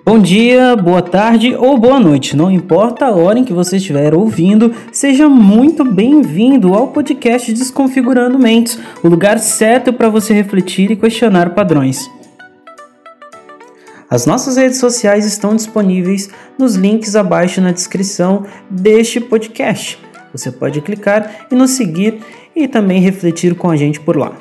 Bom dia, boa tarde ou boa noite, não importa a hora em que você estiver ouvindo, seja muito bem-vindo ao podcast Desconfigurando Mentes, o lugar certo para você refletir e questionar padrões. As nossas redes sociais estão disponíveis nos links abaixo na descrição deste podcast. Você pode clicar e nos seguir e também refletir com a gente por lá.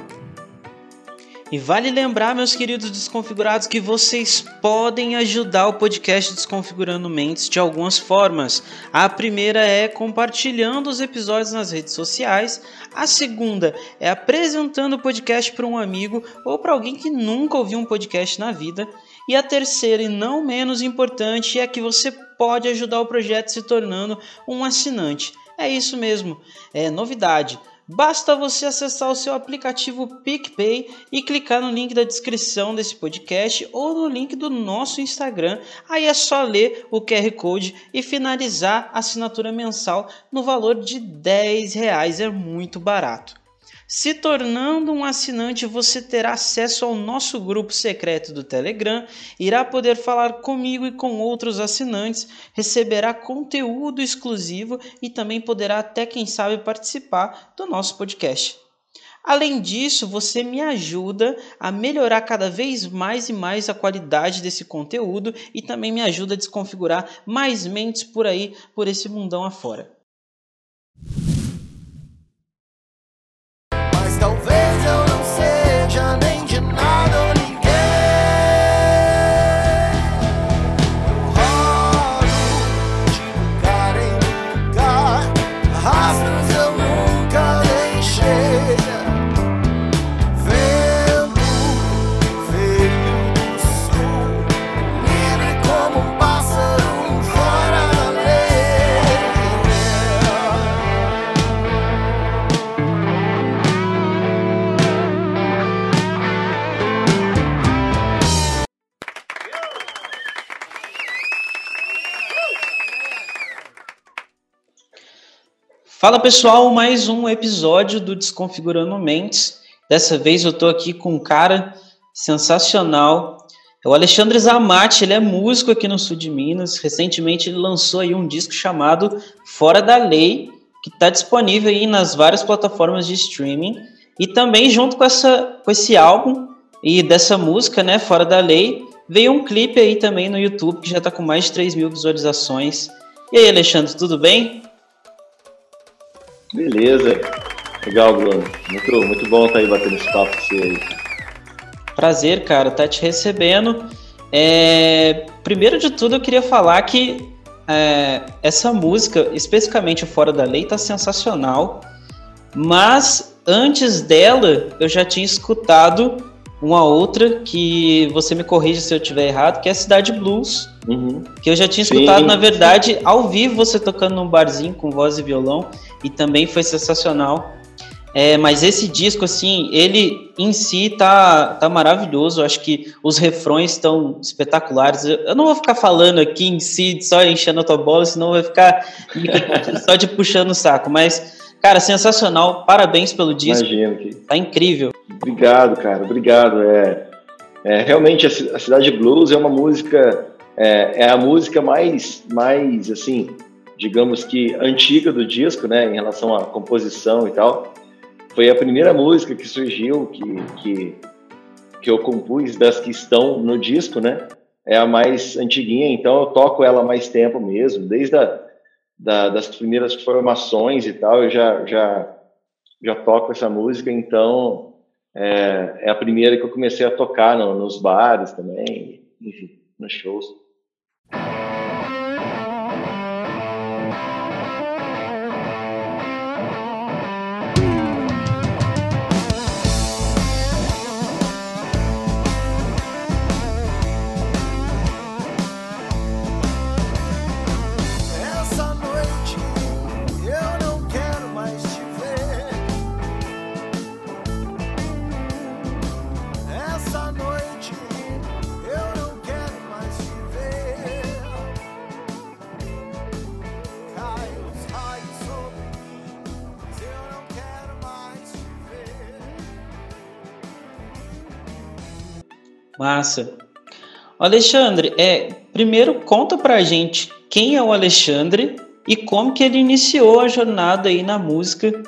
E vale lembrar, meus queridos desconfigurados, que vocês podem ajudar o podcast Desconfigurando Mentes de algumas formas. A primeira é compartilhando os episódios nas redes sociais. A segunda é apresentando o podcast para um amigo ou para alguém que nunca ouviu um podcast na vida. E a terceira, e não menos importante, é que você pode ajudar o projeto se tornando um assinante. É isso mesmo, é novidade. Basta você acessar o seu aplicativo PicPay e clicar no link da descrição desse podcast ou no link do nosso Instagram. Aí é só ler o QR Code e finalizar a assinatura mensal no valor de 10 reais. É muito barato. Se tornando um assinante, você terá acesso ao nosso grupo secreto do Telegram, irá poder falar comigo e com outros assinantes, receberá conteúdo exclusivo e também poderá até quem sabe participar do nosso podcast. Além disso, você me ajuda a melhorar cada vez mais e mais a qualidade desse conteúdo e também me ajuda a desconfigurar mais mentes por aí, por esse mundão afora. Fala pessoal, mais um episódio do Desconfigurando Mentes. Dessa vez eu tô aqui com um cara sensacional. É o Alexandre Zamatti, ele é músico aqui no sul de Minas. Recentemente ele lançou aí um disco chamado Fora da Lei, que está disponível aí nas várias plataformas de streaming. E também junto com, essa, com esse álbum e dessa música, né, Fora da Lei, veio um clipe aí também no YouTube que já está com mais de 3 mil visualizações. E aí, Alexandre, tudo bem? Beleza. Legal, Bruno. Muito, muito bom estar tá aí batendo esse papo com você aí. Prazer, cara, tá te recebendo. É, primeiro de tudo, eu queria falar que é, essa música, especificamente Fora da Lei, tá sensacional. Mas antes dela, eu já tinha escutado uma outra que você me corrija se eu estiver errado, que é a Cidade Blues. Uhum. Que eu já tinha escutado, sim, na verdade, ao vivo você tocando num barzinho com voz e violão, e também foi sensacional. É, mas esse disco, assim, ele em si tá, tá maravilhoso. Eu acho que os refrões estão espetaculares. Eu, eu, não vou ficar falando aqui em si, só enchendo a tua bola, senão vai ficar só de puxando o saco. Mas Cara, sensacional. Parabéns pelo disco. Imagino que. Tá incrível. Obrigado, cara. Obrigado. É, é realmente a Cidade Blues é uma música é, é, a música mais mais assim, digamos que antiga do disco, né, em relação à composição e tal. Foi a primeira música que surgiu que que que eu compus das que estão no disco, né? É a mais antiguinha, então eu toco ela há mais tempo mesmo, desde a da, das primeiras formações e tal, eu já, já, já toco essa música, então é, é a primeira que eu comecei a tocar no, nos bares também, enfim, nos shows. Massa. Alexandre, é, primeiro conta pra gente quem é o Alexandre e como que ele iniciou a jornada aí na música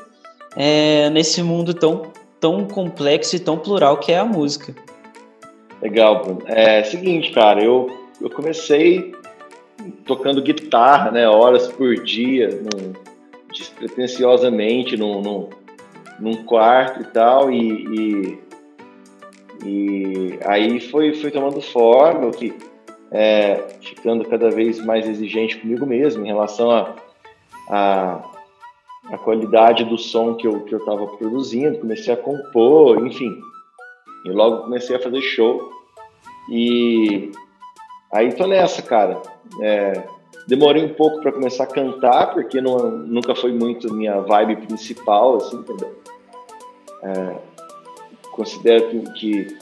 é, nesse mundo tão, tão complexo e tão plural que é a música. Legal, Bruno. É seguinte, cara, eu, eu comecei tocando guitarra, né, horas por dia, num, despretensiosamente, num, num, num, quarto e tal, e, e, e aí foi, foi tomando forma, que é, ficando cada vez mais exigente comigo mesmo em relação a, a, a qualidade do som que eu que eu estava produzindo, comecei a compor, enfim, e logo comecei a fazer show e aí tô nessa, cara. É, demorei um pouco para começar a cantar porque não, nunca foi muito minha vibe principal, assim, entendeu? É, considero que, que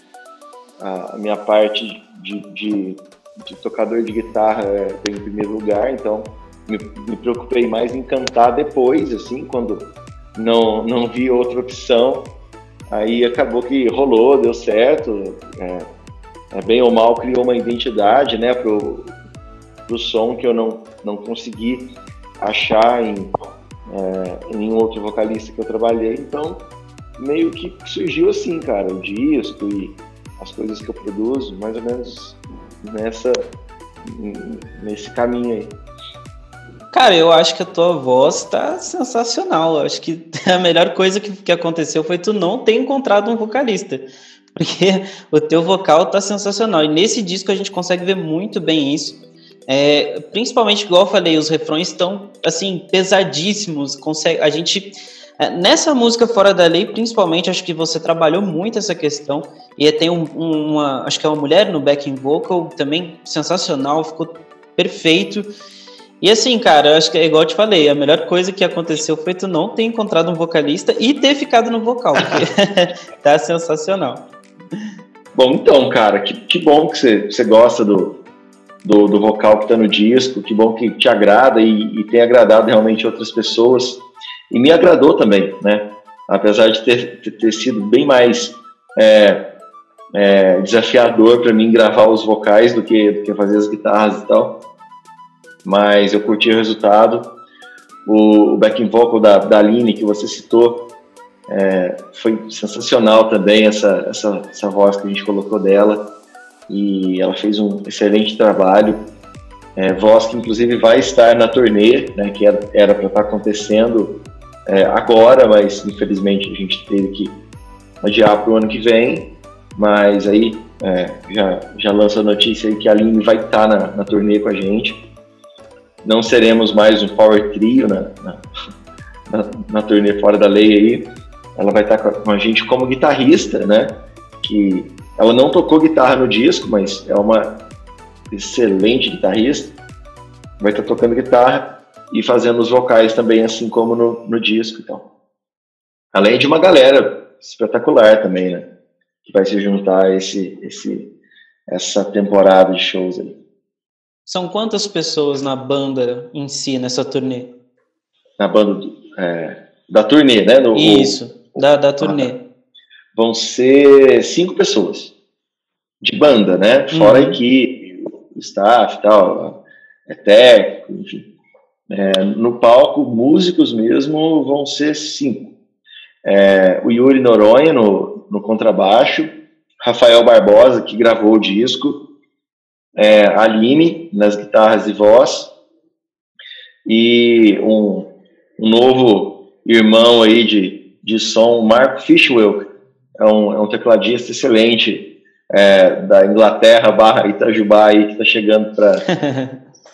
a minha parte de, de de tocador de guitarra é, em primeiro lugar, então me, me, preocupei mais em cantar depois, assim, quando não, não vi outra opção. Aí acabou que rolou, deu certo. É, é bem ou mal criou uma identidade, né, pro, pro som que eu não, não consegui achar em, é, em nenhum outro vocalista que eu trabalhei. Então, meio que surgiu assim, cara, o disco e as coisas que eu produzo, mais ou menos nessa nesse caminho aí. Cara, eu acho que a tua voz tá sensacional. Eu acho que a melhor coisa que, que aconteceu foi tu não ter encontrado um vocalista. Porque o teu vocal tá sensacional. E nesse disco a gente consegue ver muito bem isso. É, principalmente, igual eu falei, os refrões estão assim, pesadíssimos. Consegue, a gente nessa música Fora da Lei, principalmente, acho que você trabalhou muito essa questão. E tem um, uma, acho que é uma mulher no backing vocal, também sensacional, ficou perfeito. E assim, cara, acho que é igual eu te falei, a melhor coisa que aconteceu foi tu não ter encontrado um vocalista e ter ficado no vocal, porque tá sensacional. Bom, então, cara, que, que bom que você, você gosta do, do, do, vocal que tá no disco, que bom que te agrada e, e tem agradado realmente outras pessoas. E me agradou também, né? Apesar de ter, ter, sido bem mais é, é, desafiador para mim gravar os vocais do que, do que fazer as guitarras e tal. Mas eu curti o resultado. O, o backing vocal da, da Aline, que você citou, é, foi sensacional também, essa, essa, essa voz que a gente colocou dela. E ela fez um excelente trabalho. É, voz que inclusive vai estar na turnê, né, que era para estar tá acontecendo é, agora, mas infelizmente a gente teve que adiar para o ano que vem. Mas aí é, já, já lança a notícia aí que a Aline vai estar tá na, na turnê com a gente. Não seremos mais um power trio na, na, na, na turnê fora da lei aí. Ela vai estar tá com a gente como guitarrista, né? Que ela não tocou guitarra no disco, mas é uma excelente guitarrista. Vai estar tá tocando guitarra e fazendo os vocais também, assim como no, no disco. Então. Além de uma galera espetacular também, né? Que vai se juntar a esse, esse, essa temporada de shows aí. São quantas pessoas na banda em si, nessa turnê? Na banda é, da turnê, né? No, Isso, o, da, da turnê. Ah, vão ser cinco pessoas de banda, né? Fora uhum. a equipe, o staff e tal, é técnico, enfim. É, no palco, músicos mesmo vão ser cinco. É, o Yuri Noronha no, no, contrabaixo, Rafael Barbosa, que gravou o disco, é, Aline nas guitarras e voz, e um, um novo irmão aí de, de som, Mark Fishwell, é um, é um tecladista excelente é, da Inglaterra barra Itajubá aí, que está chegando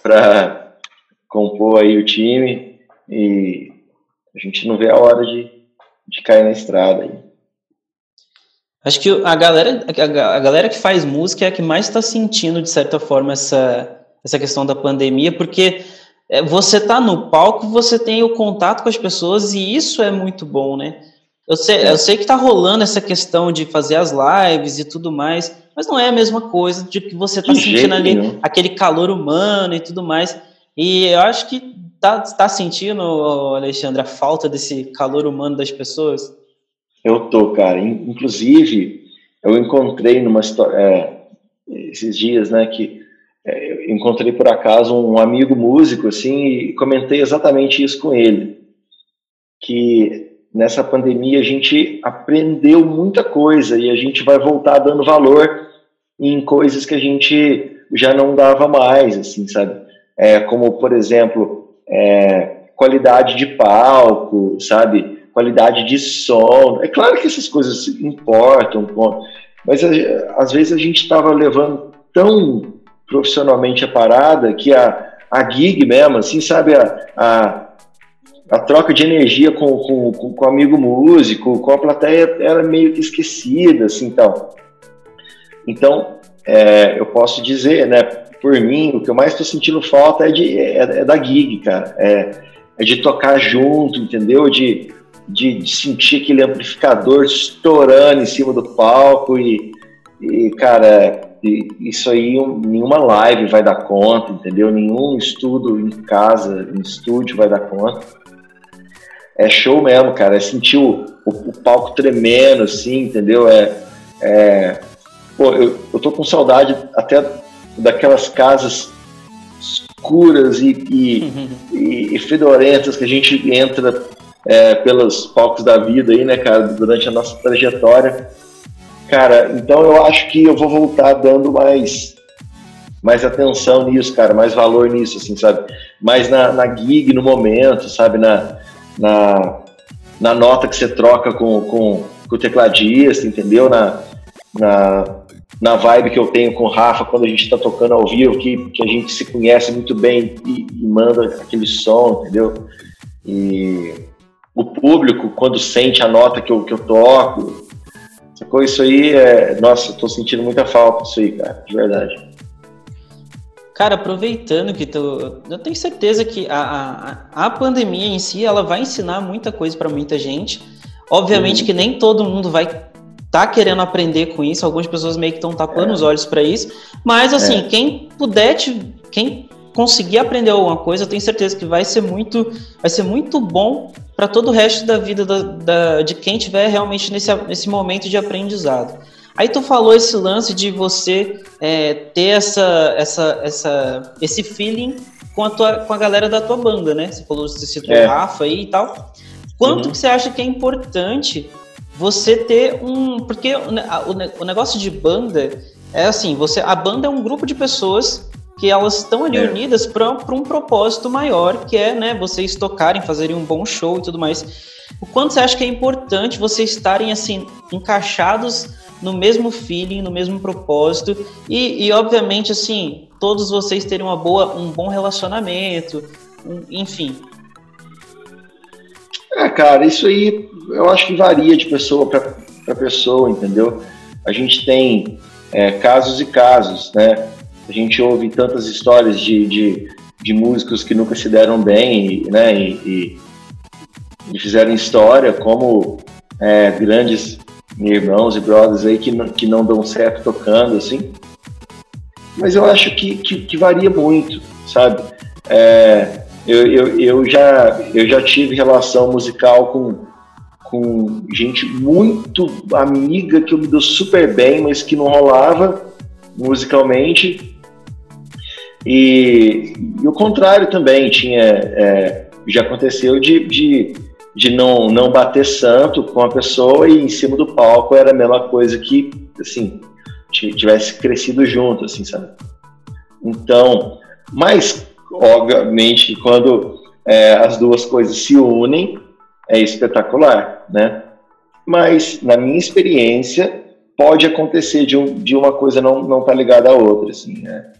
para compor aí o time e a gente não vê a hora de, de cair na estrada aí. Acho que a galera, a galera que faz música é a que mais está sentindo, de certa forma, essa, essa questão da pandemia, porque é, você tá no palco, você tem o contato com as pessoas e isso é muito bom, né? Eu sei, eu sei que tá rolando essa questão de fazer as lives e tudo mais, mas não é a mesma coisa de que você tá de sentindo ali nenhum. aquele calor humano e tudo mais. E eu acho que tá, tá sentindo, Alexandre, a falta desse calor humano das pessoas? Eu tô, cara. Inclusive, eu encontrei numa história é, esses dias, né, que é, encontrei por acaso um amigo músico assim e comentei exatamente isso com ele, que nessa pandemia a gente aprendeu muita coisa e a gente vai voltar dando valor em coisas que a gente já não dava mais, assim, sabe? É, como, por exemplo, é, qualidade de palco, sabe? Qualidade de som. É claro que essas coisas importam, mas às vezes a gente estava levando tão profissionalmente a parada que a, a gig mesmo, assim, sabe? A, a, a troca de energia com, com, com, com o amigo músico, com a plateia, era meio que esquecida, assim, tal. Então, é, eu posso dizer, né, por mim, o que eu mais estou sentindo falta é, de, é, é, da gig, cara. É, é de tocar junto, entendeu? De, de, de, sentir aquele amplificador estourando em cima do palco e, e cara, e, isso aí nenhuma live vai dar conta, entendeu? Nenhum estudo em casa, em estúdio vai dar conta. É show mesmo, cara. É sentir o, o, o palco tremendo, assim, entendeu? É, é, Pô, eu, eu tô com saudade até daquelas casas escuras e, e, e, e fedorentas que a gente entra é, pelos palcos da vida aí, né, cara, durante a nossa trajetória. Cara, então eu acho que eu vou voltar dando mais mais atenção nisso, cara, mais valor nisso, assim, sabe? Mais na, na gig, no momento, sabe? Na, na, na nota que você troca com, com, com o tecladista, entendeu? Na, na, na vibe que eu tenho com o Rafa quando a gente está tocando ao vivo, que, que a gente se conhece muito bem e, e, manda aquele som, entendeu? E o público, quando sente a nota que eu, que eu toco, sacou? Isso aí é. Nossa, eu tô sentindo muita falta disso aí, cara, de verdade. Cara, aproveitando que tu. Eu tenho certeza que a, a, a pandemia em si ela vai ensinar muita coisa para muita gente. Obviamente uhum. que nem todo mundo vai tá querendo aprender com isso, algumas pessoas meio que estão tapando é. os olhos para isso, mas assim, é. quem puder, te, quem conseguir aprender alguma coisa, eu tenho certeza que vai ser muito, vai ser muito bom para todo o resto da vida da, da, de quem tiver realmente nesse, nesse momento de aprendizado. Aí tu falou esse lance de você é, ter essa, essa, essa, esse feeling com a, tua, com a galera da tua banda, né? Você falou, você citou o Rafa aí e tal. Quanto uhum. que você acha que é importante você ter um. Porque o, o negócio de banda é assim: você a banda é um grupo de pessoas que elas estão ali é. unidas para um propósito maior, que é né, vocês tocarem, fazerem um bom show e tudo mais. O quanto você acha que é importante vocês estarem assim encaixados no mesmo feeling, no mesmo propósito e, e obviamente assim todos vocês terem uma boa, um bom relacionamento, um, enfim. É, cara, isso aí eu acho que varia de pessoa para pessoa, entendeu? A gente tem é, casos e casos, né? A gente ouve tantas histórias de, de, de músicos que nunca se deram bem, né? E, e, e fizeram história, como é, grandes irmãos e brothers aí que não, que não dão certo tocando, assim. Mas eu acho que, que, que varia muito, sabe? É, eu, eu, eu, já, eu já tive relação musical com, com gente muito amiga que eu me dou super bem, mas que não rolava musicalmente. E, e o contrário também tinha é, já aconteceu de, de, de não, não bater santo com a pessoa e em cima do palco era a mesma coisa que assim tivesse crescido junto, assim, sabe? Então, mas obviamente, quando é, as duas coisas se unem, é espetacular, né? Mas, na minha experiência, pode acontecer de, um, de uma coisa não não estar tá ligada à outra, assim, né?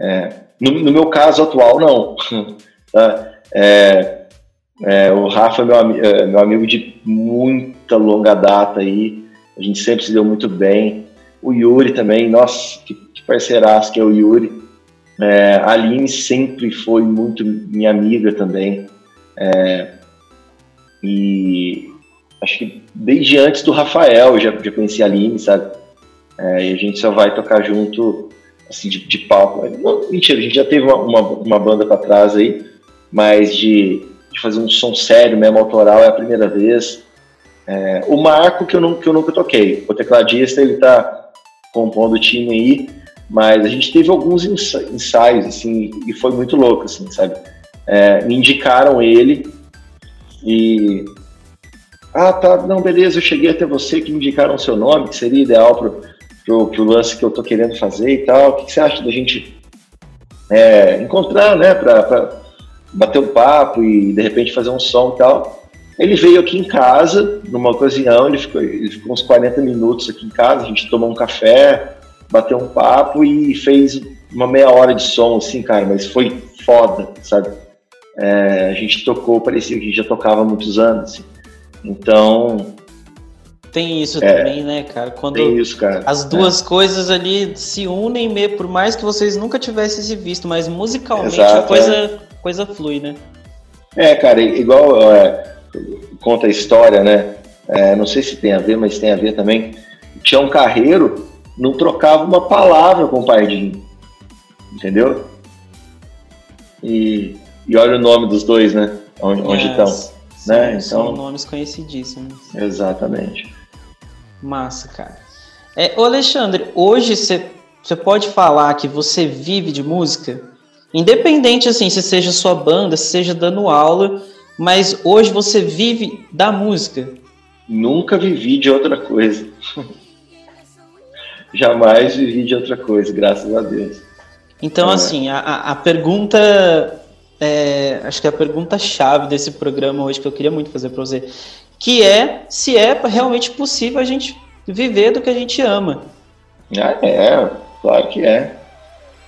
É, no, no, meu caso atual, não. tá? é, é, o Rafa meu, é meu amigo de muita longa data aí, a gente sempre se deu muito bem. O Yuri também, nossa, que, que parceiraço que é o Yuri. É, a Aline sempre foi muito minha amiga também. É, e acho que desde antes do Rafael eu já, já conheci a Aline, sabe? É, e a gente só vai tocar junto, assim, de, de palco. Não, mentira, a gente já teve uma, uma, uma banda para trás aí, mas de, de, fazer um som sério mesmo, autoral, é a primeira vez. É, o Marco, que eu, não, que eu nunca toquei, o tecladista, ele tá compondo o time aí, Mas a gente teve alguns ensaios, assim, e foi muito louco, assim, sabe? É, me indicaram ele e. Ah, tá, não, beleza, eu cheguei até você que me indicaram o seu nome, que seria ideal pro, pro, pro lance que eu tô querendo fazer e tal. O que, que você acha da gente é, encontrar, né, pra bater um papo e de repente fazer um som e tal? Ele veio aqui em casa, numa ocasião, ele ficou, ele ficou uns 40 minutos aqui em casa, a gente tomou um café, bateu um papo e fez uma meia hora de som, assim, cara, mas foi foda, sabe? É, a gente tocou, parecia que a gente já tocava há muitos anos, assim. Então. Tem isso é, também, né, cara? Quando tem isso, cara. as duas é. coisas ali se unem, por mais que vocês nunca tivessem se visto, mas musicalmente Exato, a coisa, é. coisa flui, né? É, cara, igual é, conta a história, né? É, não sei se tem a ver, mas tem a ver também. Tinha um carreiro, não trocava uma palavra com o Pardinho, entendeu? E, e olha o nome dos dois, né? Onde, onde é, estão. São, né? Então, são nomes conhecidíssimos. Exatamente. Massa, cara. É, ô Alexandre, hoje você pode falar que você vive de música? Independente assim, se seja sua banda, se seja dando aula, mas hoje você vive da música. Nunca vivi de outra coisa. Jamais vivi de outra coisa, graças a Deus. Então, é. assim, a, a pergunta. É, acho que a pergunta-chave desse programa hoje que eu queria muito fazer para você, que é se é realmente possível a gente viver do que a gente ama. Ah, é, claro que é.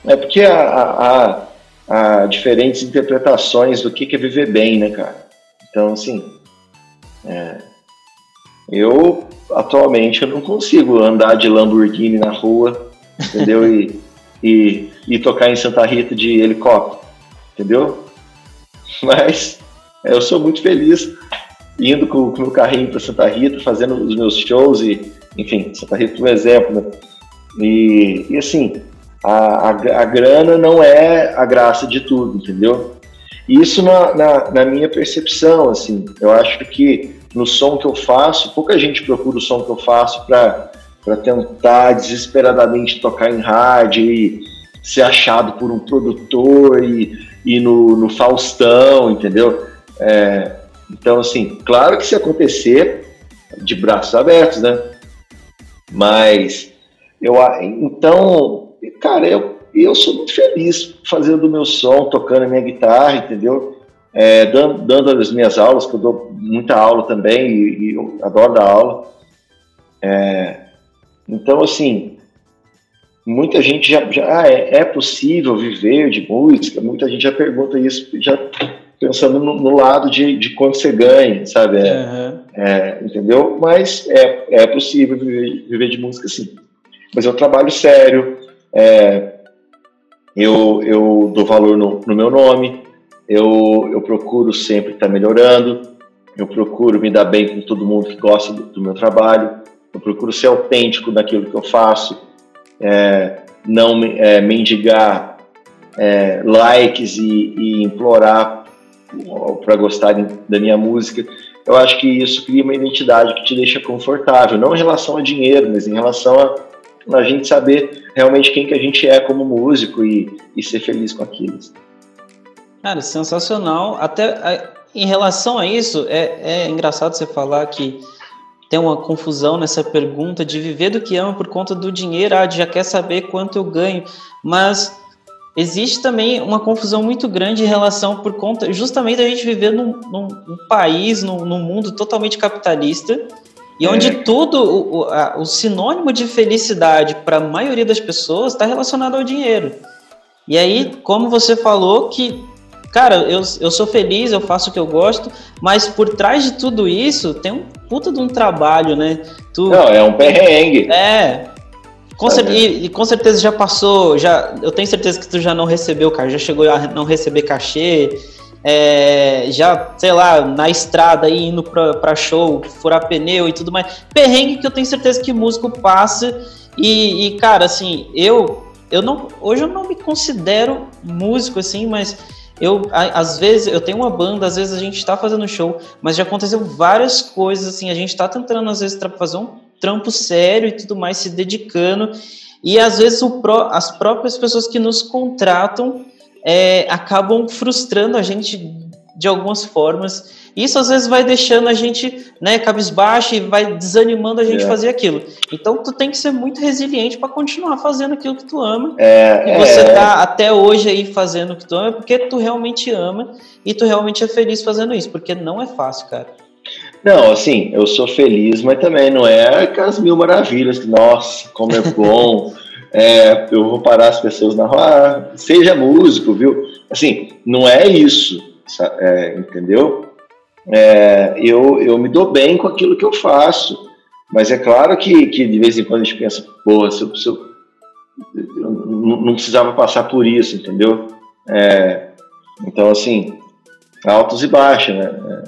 É porque a, a diferentes interpretações do que, é viver bem, né, cara? Então, assim, é, eu atualmente eu não consigo andar de Lamborghini na rua, entendeu? e, e, e tocar em Santa Rita de helicóptero, entendeu? Mas eu sou muito feliz indo com o meu carrinho para Santa Rita, fazendo os meus shows e, enfim, Santa Rita é um exemplo, né? E, e assim, a, a, a, grana não é a graça de tudo, entendeu? Isso na, na, na, minha percepção, assim, eu acho que no som que eu faço, pouca gente procura o som que eu faço para tentar desesperadamente tocar em rádio e ser achado por um produtor e, e no, no Faustão, entendeu? É, então, assim, claro que se acontecer, de braços abertos, né? Mas eu então cara, eu, eu sou muito feliz fazendo o meu som, tocando a minha guitarra, entendeu? É, dando, dando as minhas aulas, que eu dou muita aula também e, e eu adoro dar aula. É, então, assim, muita gente já, já ah, é, é, possível viver de música, muita gente já pergunta isso, já pensando no, no lado de, de quanto você ganha, sabe? Uhum. é, entendeu? Mas é, é possível viver, viver de música sim. Mas é um trabalho sério, é, eu, eu dou valor no, no meu nome, eu, eu procuro sempre estar melhorando, eu procuro me dar bem com todo mundo que gosta do, do meu trabalho, eu procuro ser autêntico naquilo que eu faço, é, não é, mendigar é, likes e, e implorar para gostarem da minha música. Eu acho que isso cria uma identidade que te deixa confortável, não em relação a dinheiro, mas em relação a a gente saber realmente quem que a gente é como músico e, e ser feliz com aquilo. Cara, sensacional. Até em relação a isso, é, é engraçado você falar que tem uma confusão nessa pergunta de viver do que ama por conta do dinheiro, ah, já quer saber quanto eu ganho, mas existe também uma confusão muito grande em relação por conta justamente da gente viver num, num, num país, num, num mundo totalmente capitalista, e onde é. tudo, o, a, o sinônimo de felicidade para a maioria das pessoas está relacionado ao dinheiro. E aí, como você falou, que, cara, eu, eu sou feliz, eu faço o que eu gosto, mas por trás de tudo isso tem um puta de um trabalho, né? Tu, Não, é um perrengue. É. Com e, e, com certeza já passou, já, eu tenho certeza que tu já não recebeu, cara, já chegou a não receber cachê, é, já, sei lá, na estrada aí, indo pra, pra show, furar pneu e tudo mais. Perrengue que eu tenho certeza que músico passa. E, e, cara, assim, eu, eu não. Hoje eu não me considero músico, assim, mas eu, às vezes, eu tenho uma banda, às vezes a gente tá fazendo show, mas já aconteceu várias coisas, assim, a gente tá tentando, às vezes, fazer um trampo sério e tudo mais, se dedicando. E às vezes pró, as próprias pessoas que nos contratam é, acabam frustrando a gente de algumas formas. Isso às vezes vai deixando a gente, né, cabisbaixo e vai desanimando a gente é. fazer aquilo. Então tu tem que ser muito resiliente para continuar fazendo aquilo que tu ama. É, e você é. tá até hoje aí fazendo o que tu ama porque tu realmente ama e tu realmente é feliz fazendo isso, porque não é fácil, cara. Não, assim, eu sou feliz, mas também não é aquelas mil maravilhas que, nossa, como é bom. é, eu vou parar as pessoas na rua, ah, seja músico, viu? Assim, não é isso, é, entendeu? É, eu, eu me dou bem com aquilo que eu faço, mas é claro que, que de vez em quando a gente pensa, pô, se eu, se eu, eu não, precisava passar por isso, entendeu? É, então, assim, altos e baixos, né?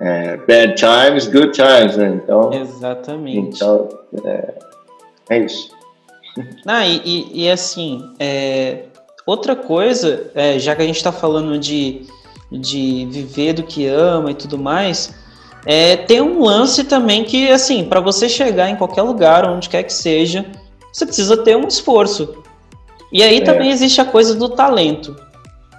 É, bad times, good times, né? Então, Exatamente. Então, é, é isso. Ah, e, e, e assim, é, outra coisa, é, já que a gente está falando de, de viver do que ama e tudo mais, é, tem um lance também que, assim, para você chegar em qualquer lugar, onde quer que seja, você precisa ter um esforço. E aí é. também existe a coisa do talento.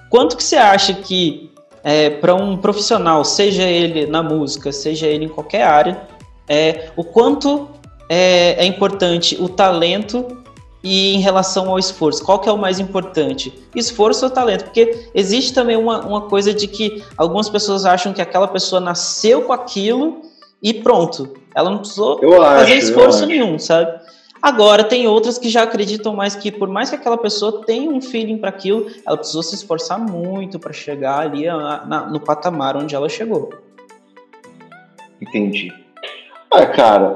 Quanto que você acha que é, para um profissional, seja ele na música, seja ele em qualquer área, é, o quanto é, é importante o talento e em relação ao esforço, qual que é o mais importante? Esforço ou talento? Porque existe também uma, uma coisa de que algumas pessoas acham que aquela pessoa nasceu com aquilo e pronto. Ela não precisou eu fazer acho, esforço nenhum, sabe? Agora, tem outras que já acreditam mais que, por mais que aquela pessoa tenha um feeling para aquilo, ela precisou se esforçar muito para chegar ali a, na, no patamar onde ela chegou. Entendi. Ah, cara,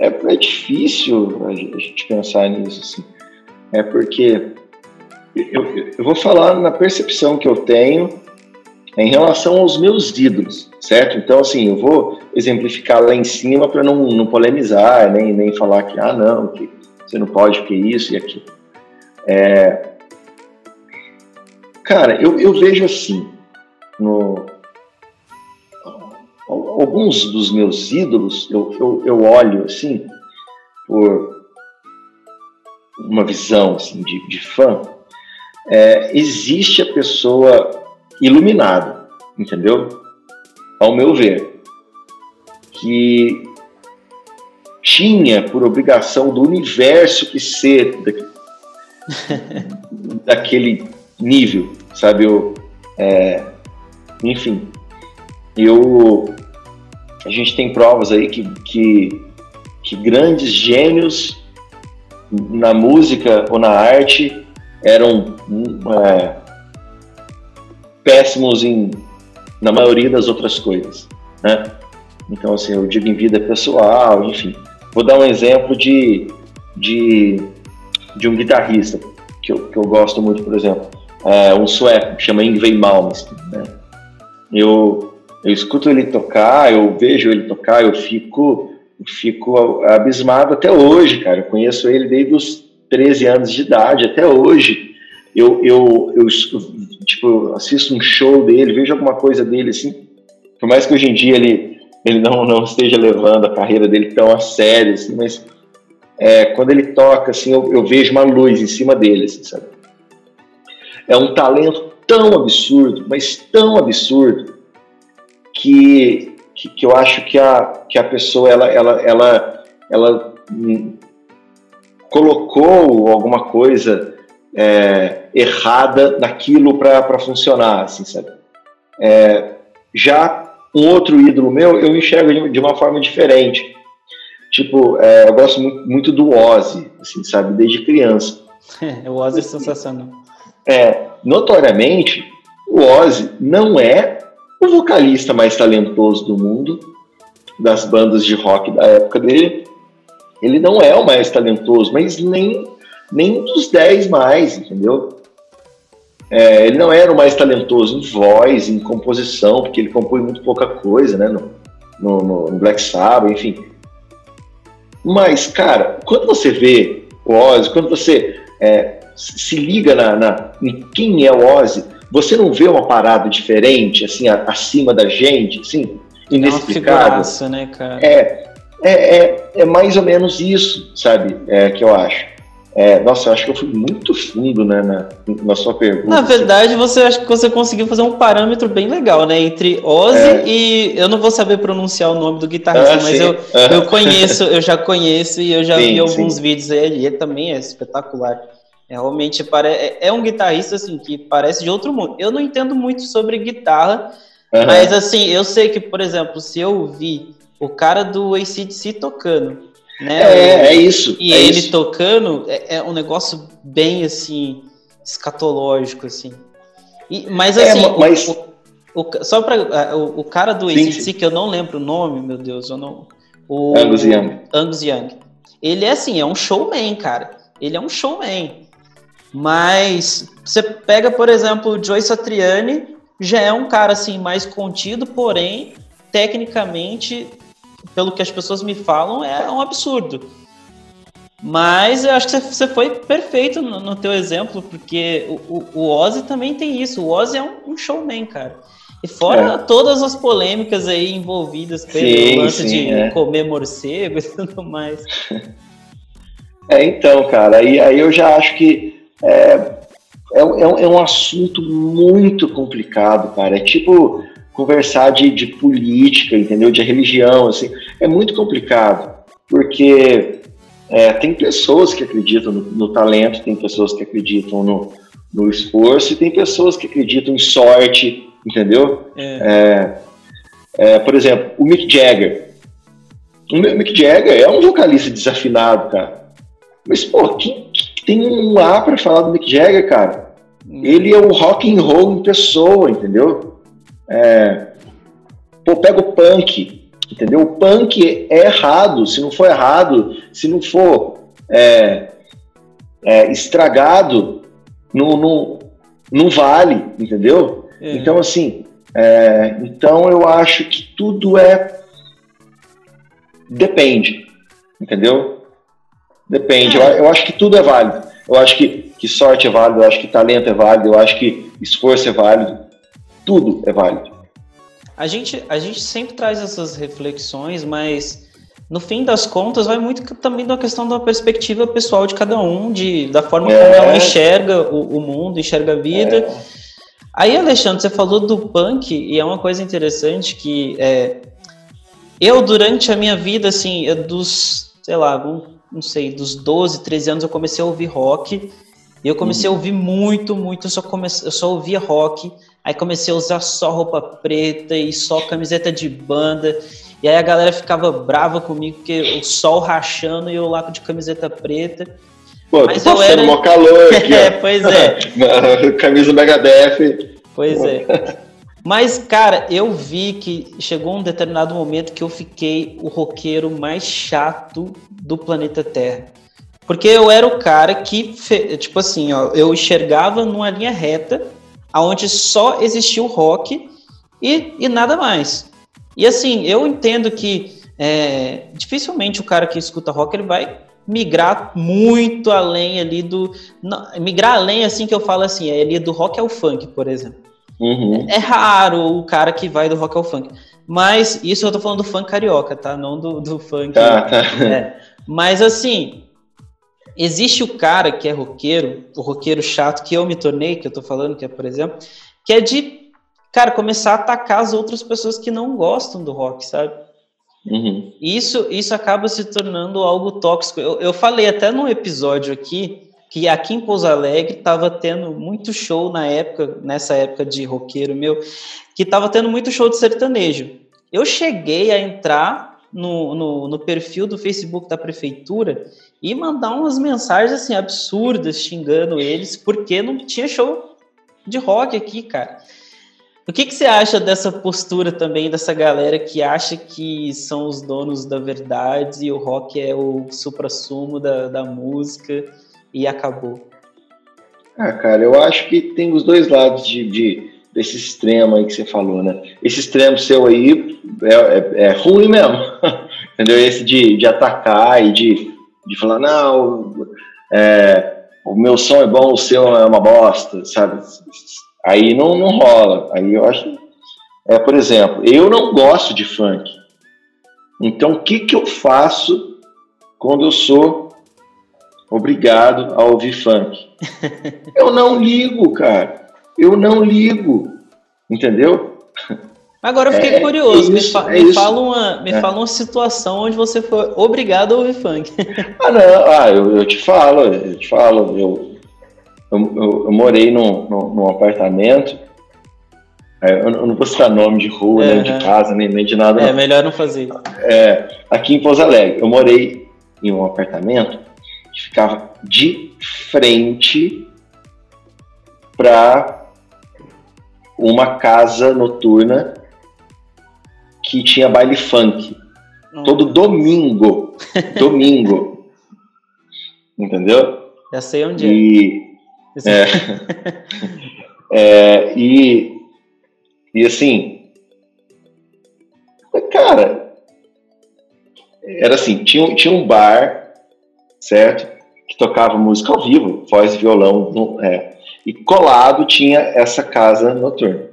é, é difícil a gente pensar nisso, assim. É porque eu, eu vou falar na percepção que eu tenho em relação aos meus ídolos, certo? Então, assim, eu vou exemplificar lá em cima para não, não polemizar, nem, nem falar que, ah, não, que você não pode, porque isso e aquilo. É... Cara, eu, eu vejo assim, no... alguns dos meus ídolos, eu, eu, eu olho assim, por uma visão assim, de, de fã, é, existe a pessoa iluminada, entendeu? Ao meu ver, que tinha por obrigação do universo que ser daquele nível, sabe? Eu, é, enfim, eu a gente tem provas aí que, que, que grandes gênios na música ou na arte eram é, péssimos em, na maioria das outras coisas, né? Então, assim, eu digo em vida pessoal, enfim. Vou dar um exemplo de, de, de um guitarrista que eu, que eu gosto muito, por exemplo. É um sueco que chama Ingve Malmsteen, né? Eu, eu escuto ele tocar, eu vejo ele tocar, eu fico, fico abismado até hoje, cara. Eu conheço ele desde os 13 anos de idade, até hoje eu, eu, eu tipo, assisto um show dele, vejo alguma coisa dele assim, por mais que hoje em dia ele, ele não, não esteja levando a carreira dele tão a sério, assim, mas é, quando ele toca, assim, eu, eu, vejo uma luz em cima dele, assim, sabe? É um talento tão absurdo, mas tão absurdo, que, que, que eu acho que a, que a pessoa, ela, ela, ela, ela hum, colocou alguma coisa é, errada naquilo para funcionar, assim, sabe? É, já um outro ídolo meu, eu enxergo de, de uma forma diferente. Tipo, é, eu gosto muito, muito, do Ozzy, assim, sabe? Desde criança. o Ozzy é sensacional. É, notoriamente, o Ozzy não é o vocalista mais talentoso do mundo, das bandas de rock da época dele. Ele não é o mais talentoso, mas nem nem dos 10 mais, entendeu? É, ele não era o mais talentoso em voz, em composição, porque ele compõe muito pouca coisa, né? No, no, no Black Sabbath, enfim. Mas, cara, quando você vê o Ozzy, quando você é, se liga na, na, em quem é o Ozzy, você não vê uma parada diferente, assim, acima da gente, assim, inexplicável. É né, cara? É, é, é, é mais ou menos isso, sabe? É, que eu acho. É, nossa, eu acho que eu fui muito fundo né, na, na sua pergunta. Na verdade, você acha que você conseguiu fazer um parâmetro bem legal, né? Entre Ozzy é. e. Eu não vou saber pronunciar o nome do guitarrista, ah, mas eu, ah. eu conheço, eu já conheço e eu já sim, vi alguns sim. vídeos dele. Ele também é espetacular. É, realmente pare... É, é um guitarrista assim que parece de outro mundo. Eu não entendo muito sobre guitarra, uhum. mas assim, eu sei que, por exemplo, se eu vi o cara do ACDC tocando né? É, é isso. E é ele isso. tocando é, é, um negócio bem assim escatológico assim. E, mas é, assim, é, mas... O, o, só para o, o, cara do ACDC que eu não lembro o nome, meu Deus, eu não. O Angus Young. Angus Young. Ele é assim, é um showman, cara. Ele é um showman. Mas você pega, por exemplo, o Joe Satriani, já é um cara assim mais contido, porém tecnicamente pelo que as pessoas me falam, é um absurdo. Mas eu acho que você foi perfeito no, no teu exemplo, porque o, o, Ozzy também tem isso. O Ozzy é um, um showman, cara. E fora é. todas as polêmicas aí envolvidas pelo lance sim, de é. comer morcego e tudo mais. É, então, cara, aí, aí eu já acho que é, é, é, um, é um assunto muito complicado, cara. É tipo conversar de, de política, entendeu? De religião, assim, é muito complicado, porque é, tem pessoas que acreditam no, no, talento, tem pessoas que acreditam no, no, esforço e tem pessoas que acreditam em sorte, entendeu? É. É, é por exemplo, o Mick Jagger. O Mick Jagger é um vocalista desafinado, cara. Mas, pô, quem tem um A para falar do Mick Jagger, cara? Hum. Ele é o rock and roll em pessoa, entendeu? É, pô, pega o punk, entendeu? O punk é errado, se não for errado, se não for é, é, estragado, não, não, não vale, entendeu? É. Então, assim, é, então eu acho que tudo é. Depende, entendeu? Depende. Eu, eu, acho que tudo é válido. Eu acho que, que sorte é válido, eu acho que talento é válido, eu acho que esforço é válido tudo é válido. A gente, a gente sempre traz essas reflexões, mas no fim das contas vai muito também da questão da perspectiva pessoal de cada um, de, da forma é. como ela enxerga o, o, mundo, enxerga a vida. É. Aí, Alexandre, você falou do punk, e é uma coisa interessante que é, eu, durante a minha vida, assim, dos, sei lá, não sei, dos 12, 13 anos, eu comecei a ouvir rock, e eu comecei uhum. a ouvir muito, muito, eu só, comecei, eu só ouvia rock, Aí comecei a usar só roupa preta e só camiseta de banda. E aí a galera ficava brava comigo porque o sol rachando e eu lá de camiseta preta. Pô, Mas tô passando era... mó calor aqui, É, pois é. Camisa Megadeth. Pois é. Mas, cara, eu vi que chegou um determinado momento que eu fiquei o roqueiro mais chato do planeta Terra. Porque eu era o cara que, tipo assim, ó, eu enxergava numa linha reta aonde só existiu rock e, e nada mais. E assim, eu entendo que é, dificilmente o cara que escuta rock ele vai migrar muito além ali do. Não, migrar além, assim que eu falo assim, é ali do rock ao funk, por exemplo. Uhum. É raro o cara que vai do rock ao funk. Mas isso eu tô falando do funk carioca, tá? Não do, do funk. Tá, tá. É. Mas assim, Existe o cara que é roqueiro, o roqueiro chato que eu me tornei, que eu tô falando, que é, por exemplo, que é de, cara, começar a atacar as outras pessoas que não gostam do rock, sabe? Uhum. Isso, isso acaba se tornando algo tóxico. Eu, eu falei até num episódio aqui que aqui em Pouso Alegre estava tendo muito show na época, nessa época de roqueiro meu, que estava tendo muito show de sertanejo. Eu cheguei a entrar no, no, no perfil do Facebook da prefeitura e mandar umas mensagens assim absurdas xingando eles porque não tinha show de rock aqui, cara. O que, que você acha dessa postura também dessa galera que acha que são os donos da verdade e o rock é o supra-sumo da, da música e acabou? Ah, cara, eu acho que tem os dois lados de, de desse extremo aí que você falou, né? Esse extremo seu aí é, é, é ruim mesmo, entendeu? Esse de, de atacar e de de falar, não, é, o meu som é bom, o seu é uma bosta, sabe? Aí não, não rola. Aí eu acho. É, por exemplo, eu não gosto de funk. Então, o que, que eu faço quando eu sou obrigado a ouvir funk? eu não ligo, cara. Eu não ligo. Entendeu? Agora eu fiquei é, curioso. É isso, me, fa é me fala, uma, me é. fala uma situação onde você foi obrigado a ouvir funk. ah, não. Ah, eu, eu te falo, eu te falo. Eu, eu, eu, eu morei num, num, num apartamento é, eu não vou citar nome de rua, nem de casa, nem, nem de nada. É, não. melhor não fazer. É, aqui em Pouso Alegre, eu morei em um apartamento que ficava de frente para uma casa noturna que tinha baile funk. Uhum. Todo domingo. domingo. Entendeu? Já sei onde e, é. é. é, e e assim, cara, era assim, tinha, tinha um bar, certo? Que tocava música ao vivo, voz e violão, é, e colado tinha essa casa noturna.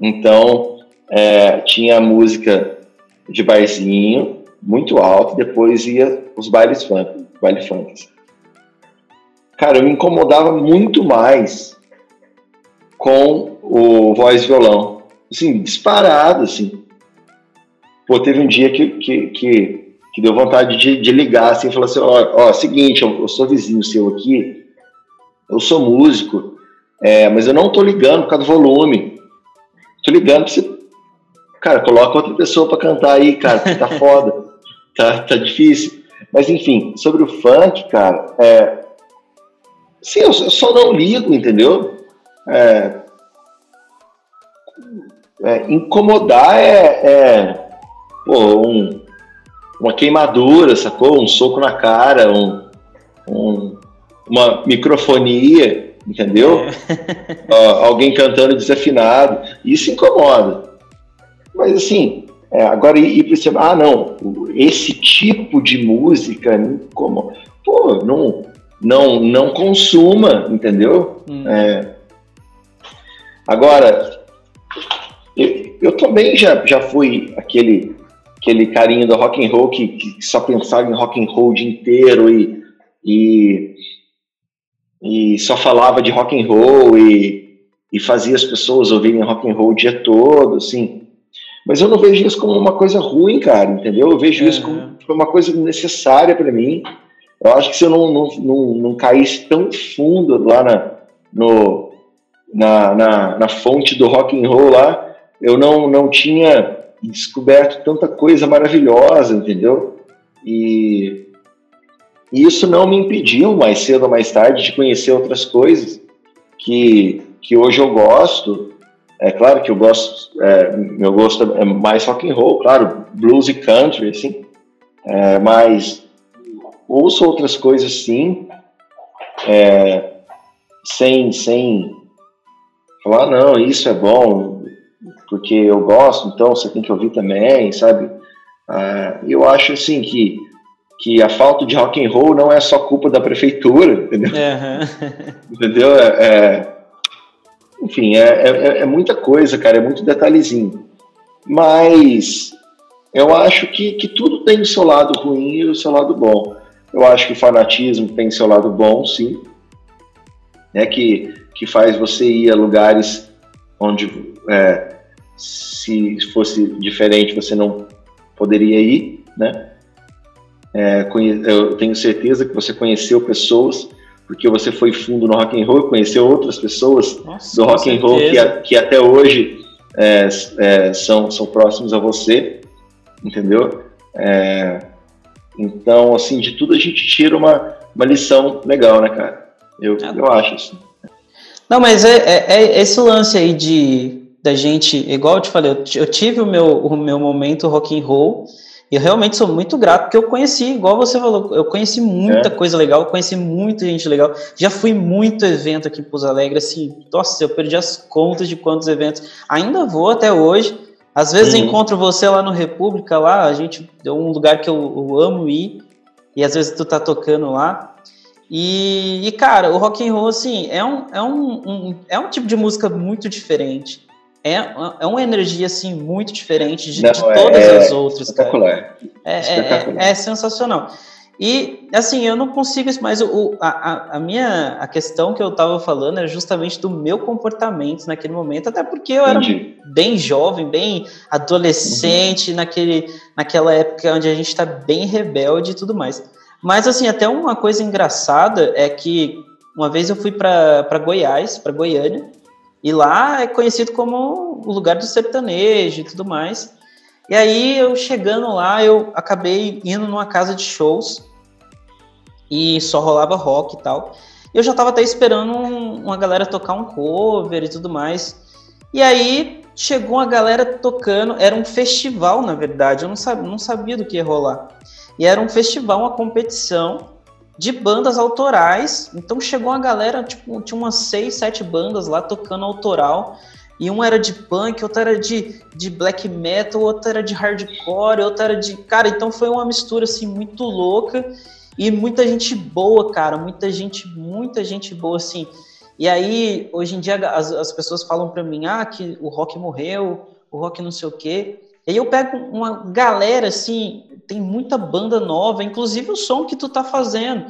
Então, é, tinha música de barzinho, muito alto, depois ia os bailes funk, baile funk. Cara, eu me incomodava muito mais com o voz e violão assim, disparado, assim. Pô, teve um dia que, que, que, que deu vontade de, de, ligar, assim, e falar assim, ó, ó seguinte, eu, eu, sou vizinho seu aqui, eu sou músico, é, mas eu não tô ligando por causa do volume. Tô ligando pra você... Cara, coloca outra pessoa para cantar aí, cara, porque tá foda. tá, tá difícil. Mas, enfim, sobre o funk, cara, é... Sim, eu, eu só não ligo, entendeu? É, é, incomodar é, é pô, um, uma queimadura, sacou? Um soco na cara, um, um uma microfonia, entendeu? É. alguém cantando desafinado. Isso incomoda. Mas assim, é, agora ir para esse. Ah, não, esse tipo de música me incomoda. Pô, não, não, não consuma, entendeu? Hum. É, agora, eu, eu também já, já fui aquele aquele carinho do rock and roll que, que só pensava em rock and roll o dia inteiro e, e, e só falava de rock and roll e, e fazia as pessoas ouvirem rock and roll o dia todo, assim. Mas eu não vejo isso como uma coisa ruim, cara, entendeu? Eu vejo isso como, como uma coisa necessária para mim. Eu acho que se eu não, não, não, não caísse tão fundo lá na, no, na, na, na fonte do rock and roll lá, eu não, não tinha descoberto tanta coisa maravilhosa, entendeu? E, e isso não me impediu, mais cedo ou mais tarde, de conhecer outras coisas que, que hoje eu gosto. É claro que eu gosto, é, meu gosto é mais rock and roll, claro, blues e country, assim, é, mas ouço outras coisas sim, é, sem, sem falar, não, isso é bom, porque eu gosto, então você tem que ouvir também, sabe? Ah, eu acho assim que que a falta de rock and roll não é só culpa da prefeitura, entendeu? Uhum. entendeu? É, é, enfim, é, é, é, muita coisa, cara, é muito detalhezinho. Mas eu acho que, que tudo tem o seu lado ruim e o seu lado bom. Eu acho que o fanatismo tem seu lado bom, sim. É que, que faz você ir a lugares onde é, se fosse diferente você não poderia ir, né? É, eu tenho certeza que você conheceu pessoas porque você foi fundo no rock and roll, conheceu outras pessoas Nossa, do rock and roll que, que até hoje é, é, são, são próximos a você, entendeu? É, então, assim, de tudo a gente tira uma, uma lição legal, né, cara? Eu, eu acho assim. Não, mas é, é, é esse lance aí de da gente, igual eu te falei, eu, tive o meu, o meu momento rock and roll, e eu realmente sou muito grato, porque eu conheci, igual você falou, eu conheci muita é. coisa legal, conheci muita gente legal, já fui muito evento aqui em Pouso Alegre, assim, nossa, eu perdi as contas de quantos eventos, ainda vou até hoje, às vezes uhum. encontro você lá no República, lá, a gente, é um lugar que eu, eu amo ir, e às vezes tu tá tocando lá, e, e, cara, o rock and roll, assim, é um, é um, um, é um tipo de música muito diferente. é, é uma energia assim muito diferente de, Não, de todas é, as outras. Espetacular. É, espetacular. É, é, sensacional. E assim, eu não consigo mas o, a, a minha a questão que eu estava falando é justamente do meu comportamento naquele momento, até porque eu Entendi. era bem jovem, bem adolescente, uhum. naquele, naquela época onde a gente está bem rebelde e tudo mais. Mas assim, até uma coisa engraçada é que uma vez eu fui para Goiás, para Goiânia, e lá é conhecido como o lugar do sertanejo e tudo mais. E aí eu chegando lá, eu acabei indo numa casa de shows e só rolava rock e tal. Eu já tava até esperando uma galera tocar um cover e tudo mais. E aí chegou uma galera tocando, era um festival, na verdade, eu não não sabia do que ia rolar. E era um festival, uma competição de bandas autorais. Então chegou uma galera, tipo, tinha umas seis, sete bandas lá tocando autoral. E um era de punk, outro era de, de black metal, outro era de hardcore, outro era de. Cara, então foi uma mistura assim muito louca e muita gente boa, cara. Muita gente, muita gente boa, assim. E aí, hoje em dia, as, as pessoas falam pra mim, ah, que o rock morreu, o rock não sei o quê. E aí eu pego uma galera, assim, tem muita banda nova, inclusive o som que tu tá fazendo.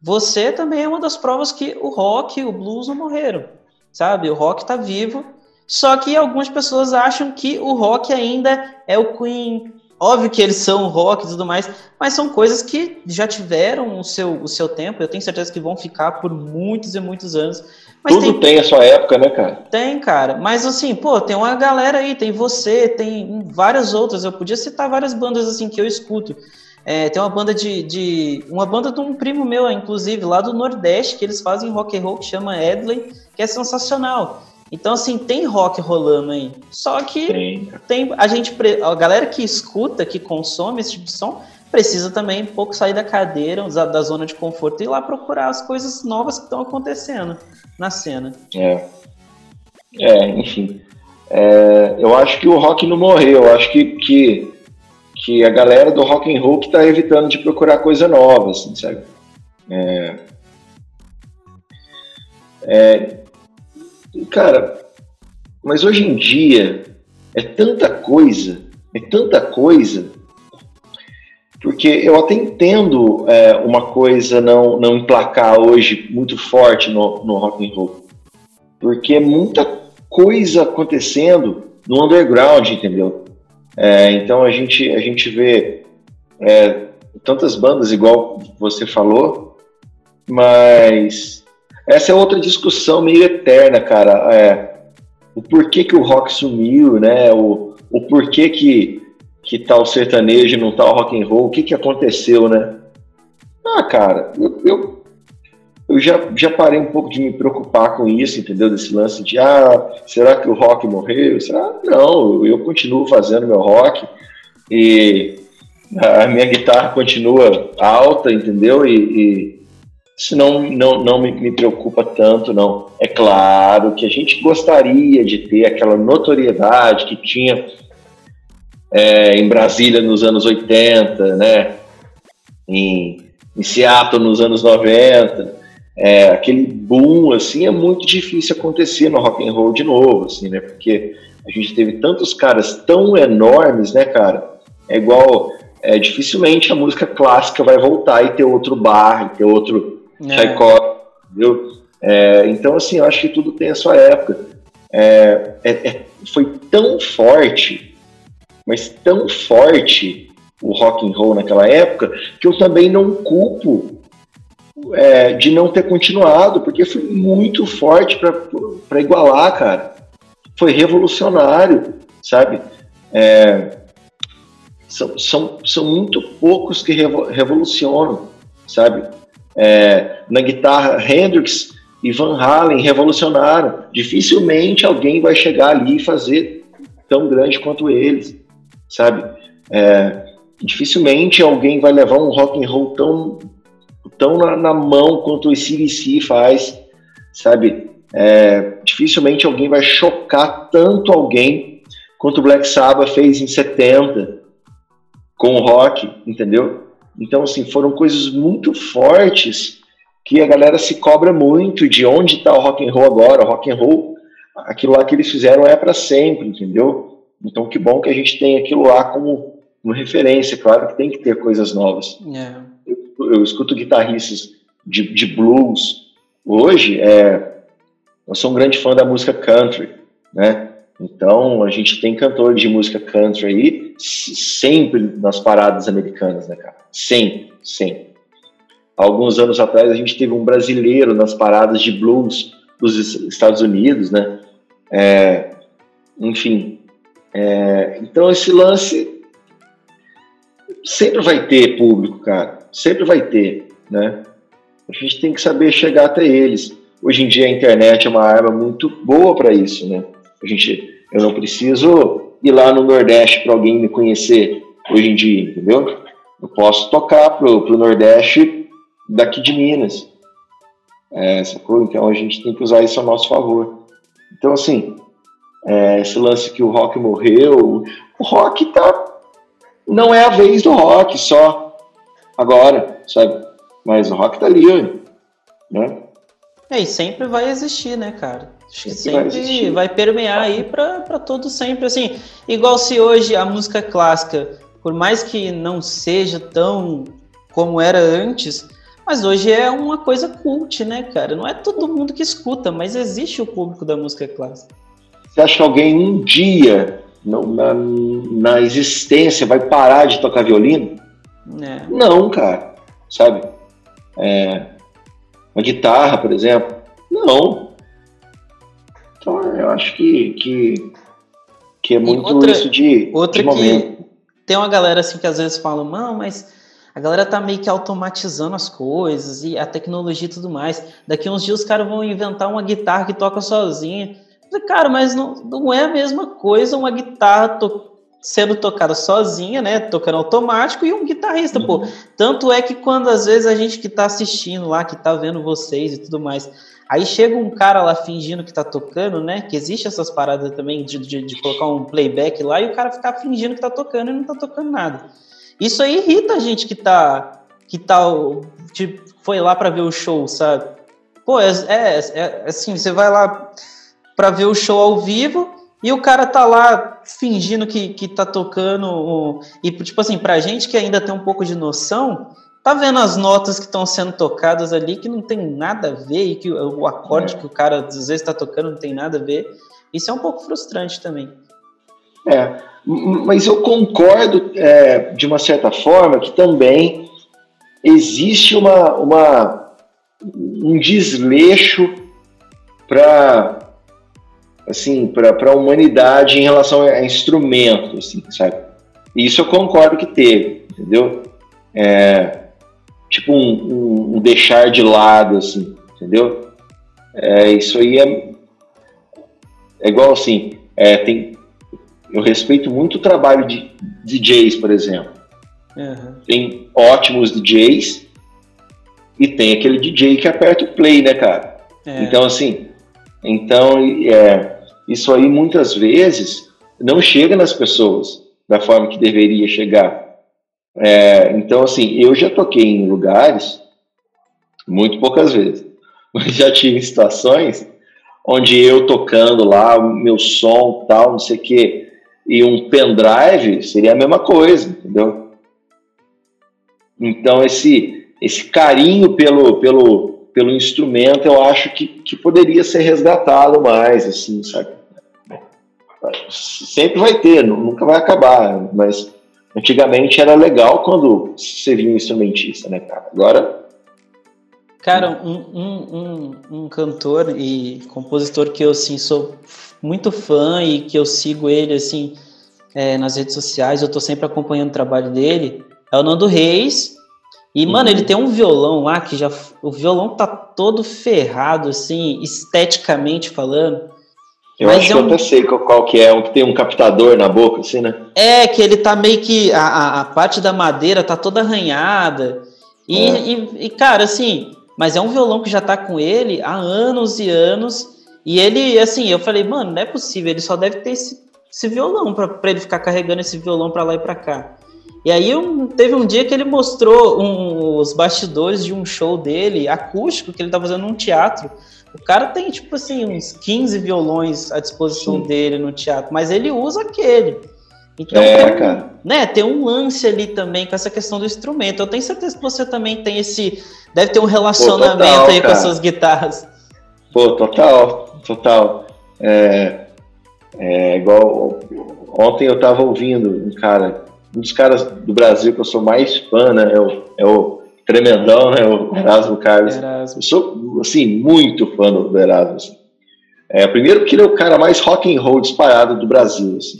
Você também é uma das provas que o rock, o blues não morreram, sabe? O rock tá vivo, só que algumas pessoas acham que o rock ainda é o Queen. Óbvio que eles são rock e tudo mais, mas são coisas que já tiveram o seu, o seu tempo. Eu tenho certeza que vão ficar por muitos e muitos anos. Mas Tudo tem, tem a sua época, né, cara? Tem, cara. Mas assim, pô, tem uma galera aí, tem você, tem várias outras. Eu podia citar várias bandas assim que eu escuto. É, tem uma banda de, de, Uma banda de um primo meu, inclusive, lá do Nordeste, que eles fazem rock and roll, que chama Edley, que é sensacional. Então, assim, tem rock rolando aí. Só que tem, tem a gente. A galera que escuta, que consome esse tipo de som, precisa também um pouco sair da cadeira, da zona de conforto e ir lá procurar as coisas novas que estão acontecendo na cena. É. É, enfim. É, eu acho que o rock não morreu. Eu acho que, que, que a galera do rock and roll está evitando de procurar coisa nova, assim, sabe? É, é, cara, mas hoje em dia é tanta coisa, é tanta coisa porque eu até entendo é, uma coisa não, não emplacar hoje muito forte no, no rock and roll, porque é muita coisa acontecendo no underground, entendeu? É, então a gente, a gente vê é, tantas bandas igual você falou, mas essa é outra discussão meio eterna, cara. É, o porquê que o rock sumiu, né? O, o porquê que que tal sertanejo não tal rock and roll, o que que aconteceu, né? Ah, cara, eu, eu, eu, já, já parei um pouco de me preocupar com isso, entendeu? Desse lance de, ah, será que o rock morreu? Será? Não, eu continuo fazendo meu rock e a minha guitarra continua alta, entendeu? E, e isso não, não, não me, me preocupa tanto, não. É claro que a gente gostaria de ter aquela notoriedade que tinha é, em Brasília nos anos 80, né? Em, em Seattle nos anos 90. É, aquele boom assim é muito difícil acontecer no rock and roll de novo, assim, né? Porque a gente teve tantos caras tão enormes, né, cara? É igual, é, dificilmente a música clássica vai voltar e ter outro bar, e ter outro é. Tchaikovsky, entendeu? É, então, assim, eu acho que tudo tem a sua época. É, é, é foi tão forte mas tão forte o rock and roll naquela época que eu também não culpo é, de não ter continuado, porque foi muito forte para igualar, cara. Foi revolucionário, sabe? É, são, são, são muito poucos que revolucionam, sabe? É, na guitarra, Hendrix e Van Halen revolucionaram. Dificilmente alguém vai chegar ali e fazer tão grande quanto eles sabe? É, dificilmente alguém vai levar um rock and roll tão, tão na, na mão quanto o CDC faz, sabe? É, dificilmente alguém vai chocar tanto alguém quanto o Black Sabbath fez em 70 com o rock, entendeu? Então, assim, foram coisas muito fortes que a galera se cobra muito de onde está o rock and roll agora. O rock and roll aquilo lá que eles fizeram é para sempre, entendeu? Então que bom que a gente tem aquilo lá como, como referência. Claro que tem que ter coisas novas. É. Eu, eu, escuto guitarristas de, de blues hoje. É, eu sou um grande fã da música country, né? Então a gente tem cantores de música country aí sempre nas paradas americanas, né, cara? Sempre, sempre. Alguns anos atrás a gente teve um brasileiro nas paradas de blues dos Estados Unidos, né? É, enfim, é, então esse lance sempre vai ter público, cara, sempre vai ter, né? A gente tem que saber chegar até eles. Hoje em dia a internet é uma arma muito boa para isso, né? A gente, eu não preciso ir lá no Nordeste para alguém me conhecer hoje em dia, entendeu? Eu posso tocar pro, pro Nordeste daqui de Minas. É, sacou? Então a gente tem que usar isso a nosso favor. Então, assim, é, esse lance que o rock morreu, o rock tá. Não é a vez do rock só agora, sabe? Mas o rock tá ali, né? É, e sempre vai existir, né, cara? Acho que sempre, sempre vai, vai, permear aí para todo sempre, assim. Igual se hoje a música clássica, por mais que não seja tão como era antes, mas hoje é uma coisa cult, né, cara? Não é todo mundo que escuta, mas existe o público da música clássica. Você acha que alguém um dia na, na existência vai parar de tocar violino? É. Não, cara. Sabe? É, uma guitarra, por exemplo? Não. Então eu acho que, que, que é muito outra, isso de, outra de momento. Que tem uma galera assim que às vezes fala, não, mas a galera tá meio que automatizando as coisas e a tecnologia e tudo mais. Daqui uns dias os caras vão inventar uma guitarra que toca sozinha. Cara, mas não, não é a mesma coisa uma guitarra to sendo tocada sozinha, né? Tocando automático e um guitarrista, uhum. pô. Tanto é que quando às vezes a gente que tá assistindo lá, que tá vendo vocês e tudo mais, aí chega um cara lá fingindo que tá tocando, né? Que existe essas paradas também de, de, de colocar um playback lá e o cara ficar fingindo que tá tocando e não tá tocando nada. Isso aí irrita a gente que tá. que tá. Tipo, foi lá para ver o show, sabe? Pô, é, é, é assim, você vai lá para ver o show ao vivo e o cara tá lá fingindo que, que tá tocando. E, tipo assim, pra gente que ainda tem um pouco de noção, tá vendo as notas que estão sendo tocadas ali que não tem nada a ver e que o acorde é. que o cara às vezes tá tocando não tem nada a ver. Isso é um pouco frustrante também. É, mas eu concordo é, de uma certa forma que também existe uma, uma um desleixo para assim para a humanidade em relação a instrumento, assim, sabe? E isso eu concordo que teve, entendeu? É, tipo um, um, um, deixar de lado, assim, entendeu? É, isso aí é, é igual assim, é, tem, eu respeito muito o trabalho de DJs, por exemplo. Uhum. Tem ótimos DJs e tem aquele DJ que aperta o play, né, cara? É. Então, assim, então, é, isso aí muitas vezes não chega nas pessoas da forma que deveria chegar. É, então, assim, eu já toquei em lugares, muito poucas vezes, mas já tive situações onde eu tocando lá, o meu som, tal, não sei o quê, e um pendrive seria a mesma coisa, entendeu? Então, esse, esse carinho pelo, pelo, pelo instrumento, eu acho que, que poderia ser resgatado mais, assim, sabe? Sempre vai ter, nunca vai acabar, mas antigamente era legal quando você via um instrumentista, né, cara? Agora. Cara, um, um, um, um cantor e compositor que eu, assim, sou muito fã e que eu sigo ele assim é, nas redes sociais, eu tô sempre acompanhando o trabalho dele, é o Nando Reis. E, uhum. mano, ele tem um violão lá que já. O violão tá todo ferrado, assim, esteticamente falando. Eu Mas acho é um... que eu até sei qual, qual, que é, um que tem um captador na boca, assim, né? É, que ele tá meio que. A, a, a parte da madeira tá toda arranhada. E, é. e, e, cara, assim. Mas é um violão que já tá com ele há anos e anos. E ele, assim, eu falei, mano, não é possível, ele só deve ter esse, esse violão para ele ficar carregando esse violão para lá e para cá. E aí um, teve um dia que ele mostrou um, os bastidores de um show dele, acústico, que ele tá fazendo num teatro. O cara tem, tipo assim, uns 15 violões à disposição Sim. dele no teatro, mas ele usa aquele. Então, é, tem, cara. Né, tem um lance ali também com essa questão do instrumento. Eu tenho certeza que você também tem esse. Deve ter um relacionamento Pô, total, aí cara. com as suas guitarras. Pô, total, total. É, é igual. Ontem eu tava ouvindo um cara, um dos caras do Brasil que eu sou mais fã, né? É o, é o Tremendão, né? O Erasmo Carlos. Erasmo. Eu sou, assim, muito fã do, do Erasmo. Assim. É, primeiro porque ele é o cara mais rock and roll disparado do Brasil, assim,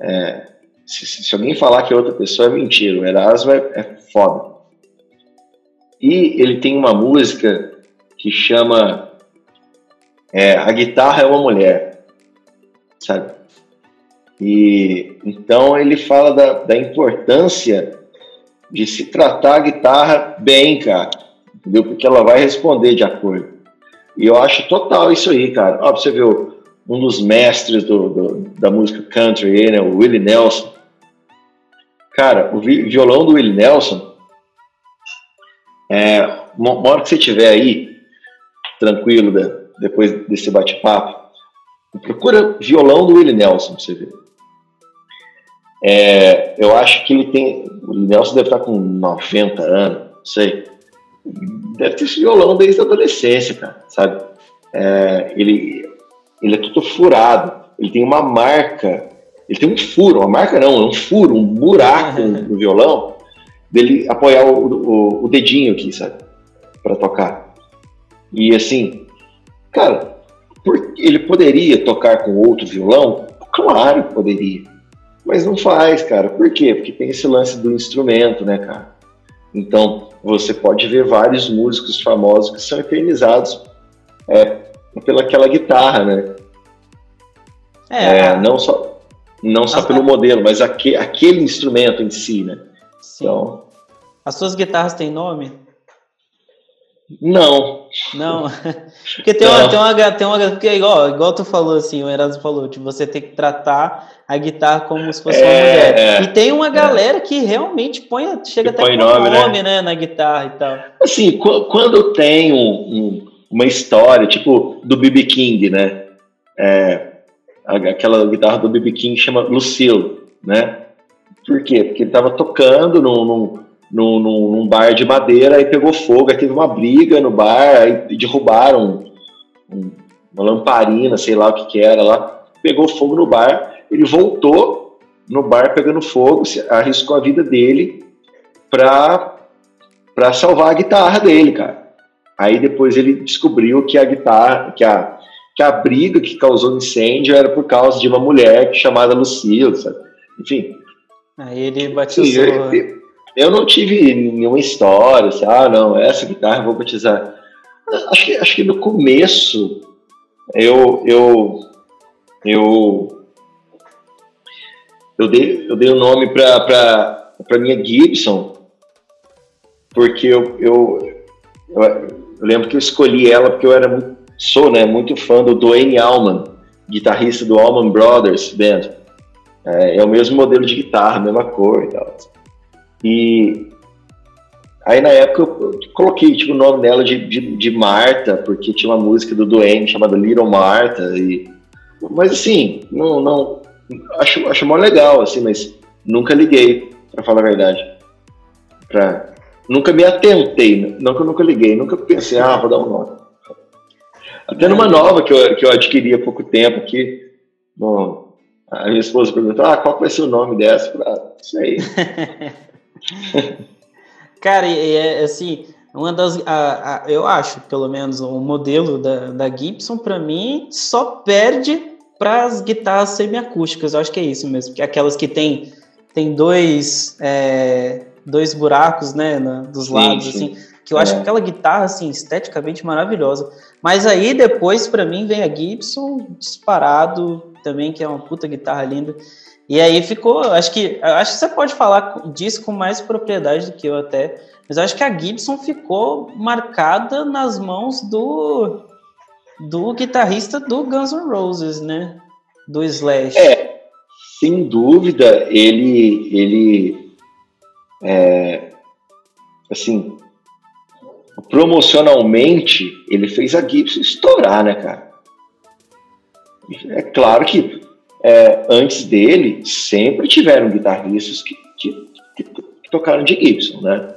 é, se, se, alguém falar que é outra pessoa, é mentira. O Erasmo é, é foda. E ele tem uma música que chama é, A Guitarra é uma Mulher, sabe? E então ele fala da, da importância de se tratar a guitarra bem, cara, entendeu? Porque ela vai responder de acordo. E eu acho total isso aí, cara. Ó, você viu um dos mestres do, do, da música country, né, o Willie Nelson. Cara, o violão do Willie Nelson, é, uma hora que você estiver aí, tranquilo, né, depois desse bate-papo, procura violão do Willie Nelson pra você ver. É, eu acho que ele tem. O Nelson deve estar com 90 anos, não sei. Deve ter esse violão desde a adolescência, cara, sabe? É, ele, ele é todo furado, ele tem uma marca, ele tem um furo, uma marca não, é um furo, um buraco no violão, dele apoiar o, o, o dedinho aqui, sabe? Para tocar. E assim, cara, ele poderia tocar com outro violão? Claro que poderia. Mas não faz, cara. Por quê? Porque tem esse lance do instrumento, né, cara? Então, você pode ver vários músicos famosos que são eternizados é, pelaquela guitarra, né? É, é não só, não só pelo modelo, mas aquele, aquele instrumento em si, né? Sim. Então, As suas guitarras têm nome? Não. Não. Porque tem uma, tem uma, tem uma porque igual, igual tu falou assim, o Erasmo falou, tipo, você tem que tratar a guitarra como se fosse é, uma mulher. É, e tem uma é. galera é. que realmente põe, chega que até põe com nome, nome né? né? na guitarra e tal. Assim, quando tem um, um uma história, tipo do B.B. King, né? É, aquela guitarra do B.B. King chama Lucille, né? Por quê? Porque ele estava tocando num, num, num, num, bar de madeira, aí pegou fogo, aí teve uma briga no bar, aí derrubaram um, uma lamparina, sei lá o que que era lá, pegou fogo no bar, ele voltou no bar pegando fogo, arriscou a vida dele para salvar a guitarra dele, cara. Aí depois ele descobriu que a guitarra, que a, que a briga que causou incêndio era por causa de uma mulher chamada Lucille, sabe? Enfim. Aí ele batizou. Sim, eu, eu, não tive nenhuma história, assim, ah, não, essa guitarra eu vou batizar. Acho que, acho que no começo eu, eu, eu, eu, dei, eu dei o nome para minha Gibson, porque eu, eu, eu eu lembro que eu escolhi ela porque eu era muito, sou, né, muito fã do Dwayne Allman, guitarrista do Allman Brothers Band. É, é o mesmo modelo de guitarra, mesma cor e tal. E aí na época eu coloquei tipo, o nome dela de, de, de Marta, porque tinha uma música do Dwayne chamada Little Marta. E, mas assim, não, não acho, acho mó legal, assim, mas nunca liguei, para falar a verdade. Pra, Nunca me atentei, não que eu nunca liguei, nunca pensei, ah, vou dar um nome. Até numa nova que eu, que eu adquiri há pouco tempo aqui, bom, a minha esposa perguntou, ah, qual vai ser o nome dessa? Ah, isso aí. Cara, e é assim, uma das, a, a, eu acho, pelo menos, o modelo da, da Gibson, para mim, só perde para as guitarras semiacústicas. Eu acho que é isso mesmo, que aquelas que tem, tem dois... É, dois buracos, né, na, dos sim, lados, sim. assim, que eu é. acho aquela guitarra, assim, esteticamente maravilhosa. Mas aí depois, para mim, vem a Gibson disparado também, que é uma puta guitarra linda. E aí ficou, acho que, acho que você pode falar disso com mais propriedade do que eu até, mas acho que a Gibson ficou marcada nas mãos do do guitarrista do Guns N' Roses, né? Do Slash. É, sem dúvida, ele ele é, assim, promocionalmente, ele fez a Gibson estourar, né, cara? É claro que é, antes dele sempre tiveram guitarristas que, que, que, que tocaram de Gibson, né?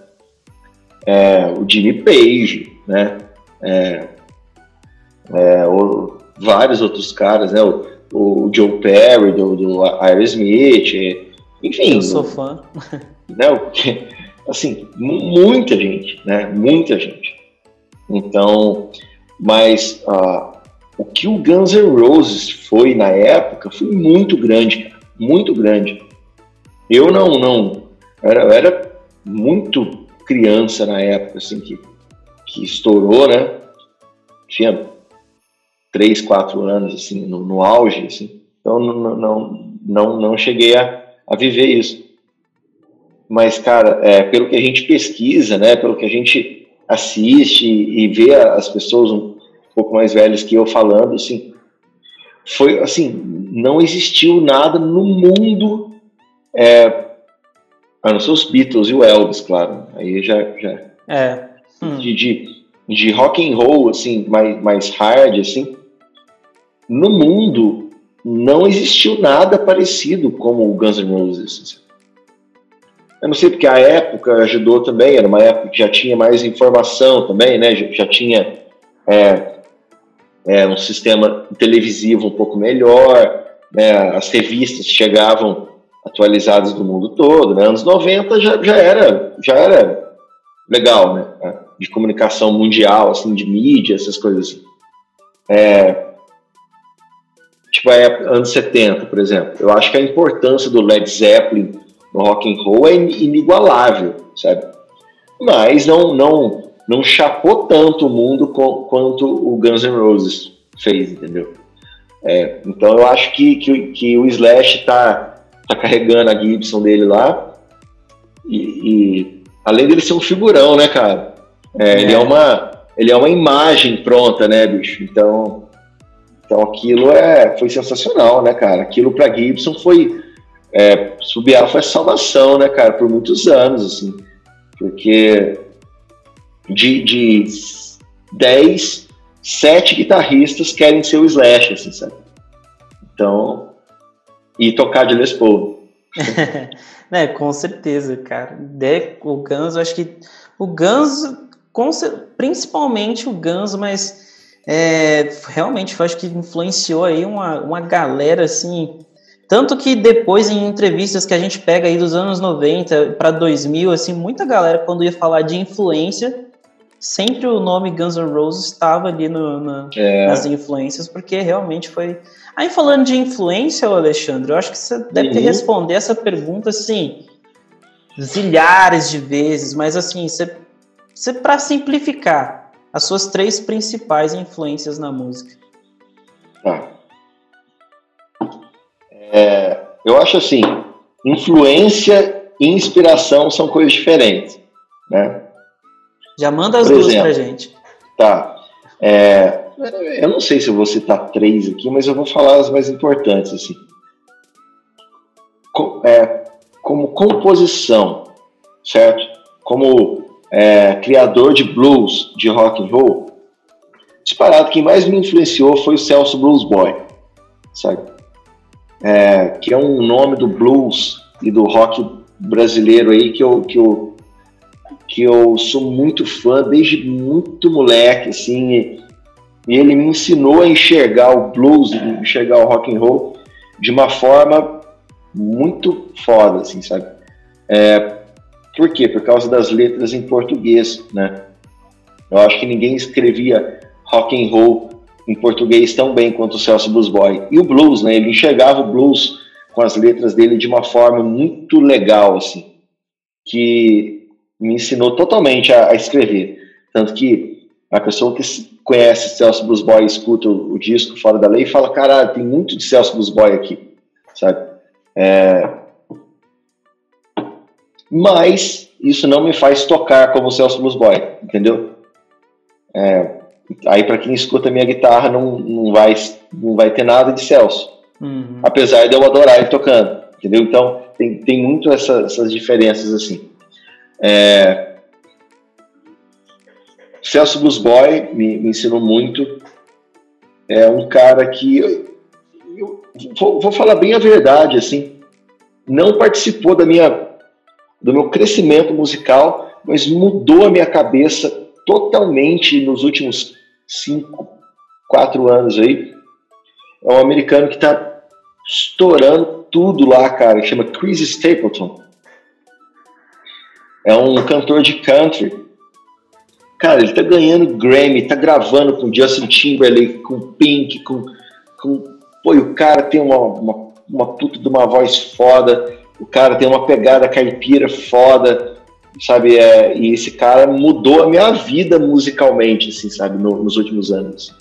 É, o Jimmy Page, né? É, é o, vários outros caras, né? O, o Joe Perry do, do Aerosmith, enfim. Eu sou fã. Né? Assim, muita gente, né? Muita gente. Então, mas uh, o que o Guns N' Roses foi na época foi muito grande, muito grande. Eu não, não, era, era muito criança na época, assim, que, que estourou, né? Tinha três, quatro anos, assim, no, no auge, assim. Então, não, não, não, não cheguei a, a viver isso. Mas, cara, é, pelo que a gente pesquisa, né, pelo que a gente assiste e vê as pessoas pouco mais velhas que eu falando, assim, foi assim, não existiu nada no mundo, é, a não ser os Beatles e o Elvis, claro, aí já, já é. Hum. de, de, de rock and roll, assim, mais, mais hard, assim, no mundo não existiu nada parecido como o Guns N' Roses. Assim. Eu não sei porque a época ajudou também, era uma época que já tinha mais informação também, né? Já, já tinha é, é, um sistema televisivo um pouco melhor, né? as revistas chegavam atualizadas do mundo todo, né? Anos 90 já, já, era, já era legal, né? De comunicação mundial, assim, de mídia, essas coisas assim. É, tipo a anos 70, por exemplo. Eu acho que a importância do Led Zeppelin no rock and roll é inigualável, sabe? Mas não não não chapou tanto o mundo com, quanto o Guns N' Roses fez, entendeu? É, então eu acho que, que, que, o Slash tá, tá carregando a Gibson dele lá e, e além dele ser um figurão, né, cara? É, é. Ele é uma ele é uma imagem pronta, né, bicho? Então então aquilo é, foi sensacional, né, cara? Aquilo para Gibson foi é, subiar foi salvação, né, cara, por muitos anos, assim, porque de, de 10, 7 guitarristas querem ser o Slash, assim, sabe? Então, e tocar de Les Paul. é, com certeza, cara. De, o Guns, eu acho que o Guns, principalmente o Guns, mas é, realmente eu acho que influenciou aí uma, uma galera assim. Tanto que depois em entrevistas que a gente pega aí dos anos 90 para 2000, assim, muita galera quando ia falar de influência, sempre o nome Guns N' Roses estava ali no, no, é. nas influências, porque realmente foi. Aí falando de influência, Alexandre, eu acho que você deve ter uhum. responder essa pergunta assim zilhares de vezes, mas assim, você, você para simplificar, as suas três principais influências na música. Tá. É, eu acho assim, influência e inspiração são coisas diferentes, né? Já manda as Por duas exemplo, pra gente. Tá. É, eu não sei se eu vou citar três aqui, mas eu vou falar as mais importantes, assim. é, como composição, certo? Como é, criador de blues, de rock and roll, disparado, quem mais me influenciou foi o Celso Blues Boy, sabe? É, que é um nome do blues e do rock brasileiro aí que eu, que eu, que eu sou muito fã desde muito moleque, assim, e, ele me ensinou a enxergar o blues, enxergar o rock and roll de uma forma muito foda, assim, sabe? É, por quê? Por causa das letras em português, né? Eu acho que ninguém escrevia rock and roll em português tão bem quanto o Celso Blues Boy. E o blues, né? Ele enxergava o blues com as letras dele de uma forma muito legal, assim, que me ensinou totalmente a, a escrever. Tanto que a pessoa que conhece Celso Blues Boy escuta o, o, disco Fora da Lei e fala, caralho, tem muito de Celso Blues Boy aqui, sabe? É, mas isso não me faz tocar como Celso Blues Boy, entendeu? É, aí para quem escuta minha guitarra não, não, vai, não vai ter nada de Celso, uhum. apesar de eu adorar ele tocando, entendeu? Então tem, tem muito essa, essas diferenças assim. É... Celso Boy me, me, ensinou muito. É um cara que eu, eu vou, vou, falar bem a verdade, assim, não participou da minha do meu crescimento musical, mas mudou a minha cabeça totalmente nos últimos cinco, quatro anos aí. É um americano que está estourando tudo lá, cara, chama Chris Stapleton. É um cantor de country. Cara, ele tá ganhando Grammy, tá gravando com Justin Timberlake, com Pink, com. com pô, o cara tem uma, uma, uma puta de uma voz foda, o cara tem uma pegada caipira foda, sabe? É, e esse cara mudou a minha vida musicalmente, assim, sabe, no, nos últimos anos.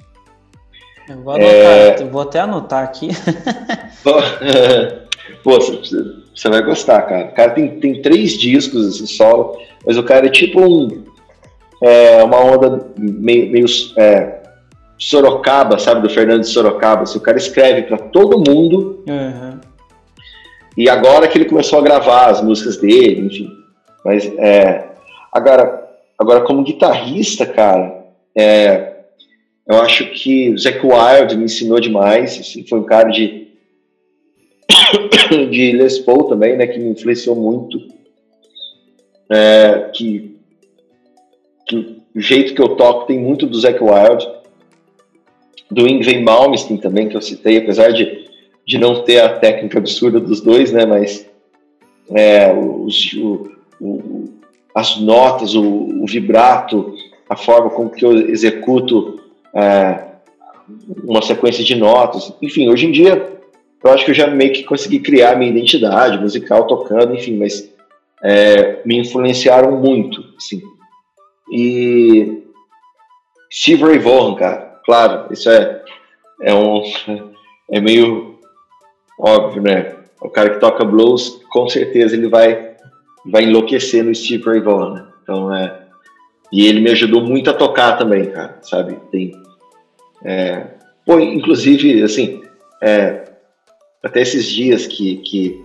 Eu vou, anotar, é... vou até anotar aqui. Pô, você vai gostar, cara. O cara tem, tem três discos assim, solo, mas o cara é tipo um. É, uma onda meio, meio é, Sorocaba, sabe? Do Fernando de Sorocaba. Assim, o cara escreve para todo mundo. Uhum. E agora que ele começou a gravar as músicas dele, enfim. Mas é, agora, agora como guitarrista, cara, é, eu acho que o Zac Wild me ensinou demais. Assim, foi um cara de de Les Paul também, né, que me influenciou muito. É, que, que o jeito que eu toco tem muito do Zac Wild, do Ingrid Malmsteen também, que eu citei, apesar de, de não ter a técnica absurda dos dois, né, mas é, os, o, o, as notas, o, o, vibrato, a forma como que eu executo é, uma sequência de notas. Enfim, hoje em dia eu acho que eu já meio que consegui criar minha identidade musical tocando, enfim, mas é, me influenciaram muito, assim. E Steve Ray Vaughan, cara, claro, isso é, é um é meio óbvio, né? O cara que toca blues, com certeza ele vai vai enlouquecer no Steve Ray Vaughan. Né? Então é e ele me ajudou muito a tocar também, cara, sabe? Tem é, pô, inclusive assim, é, até esses dias que, que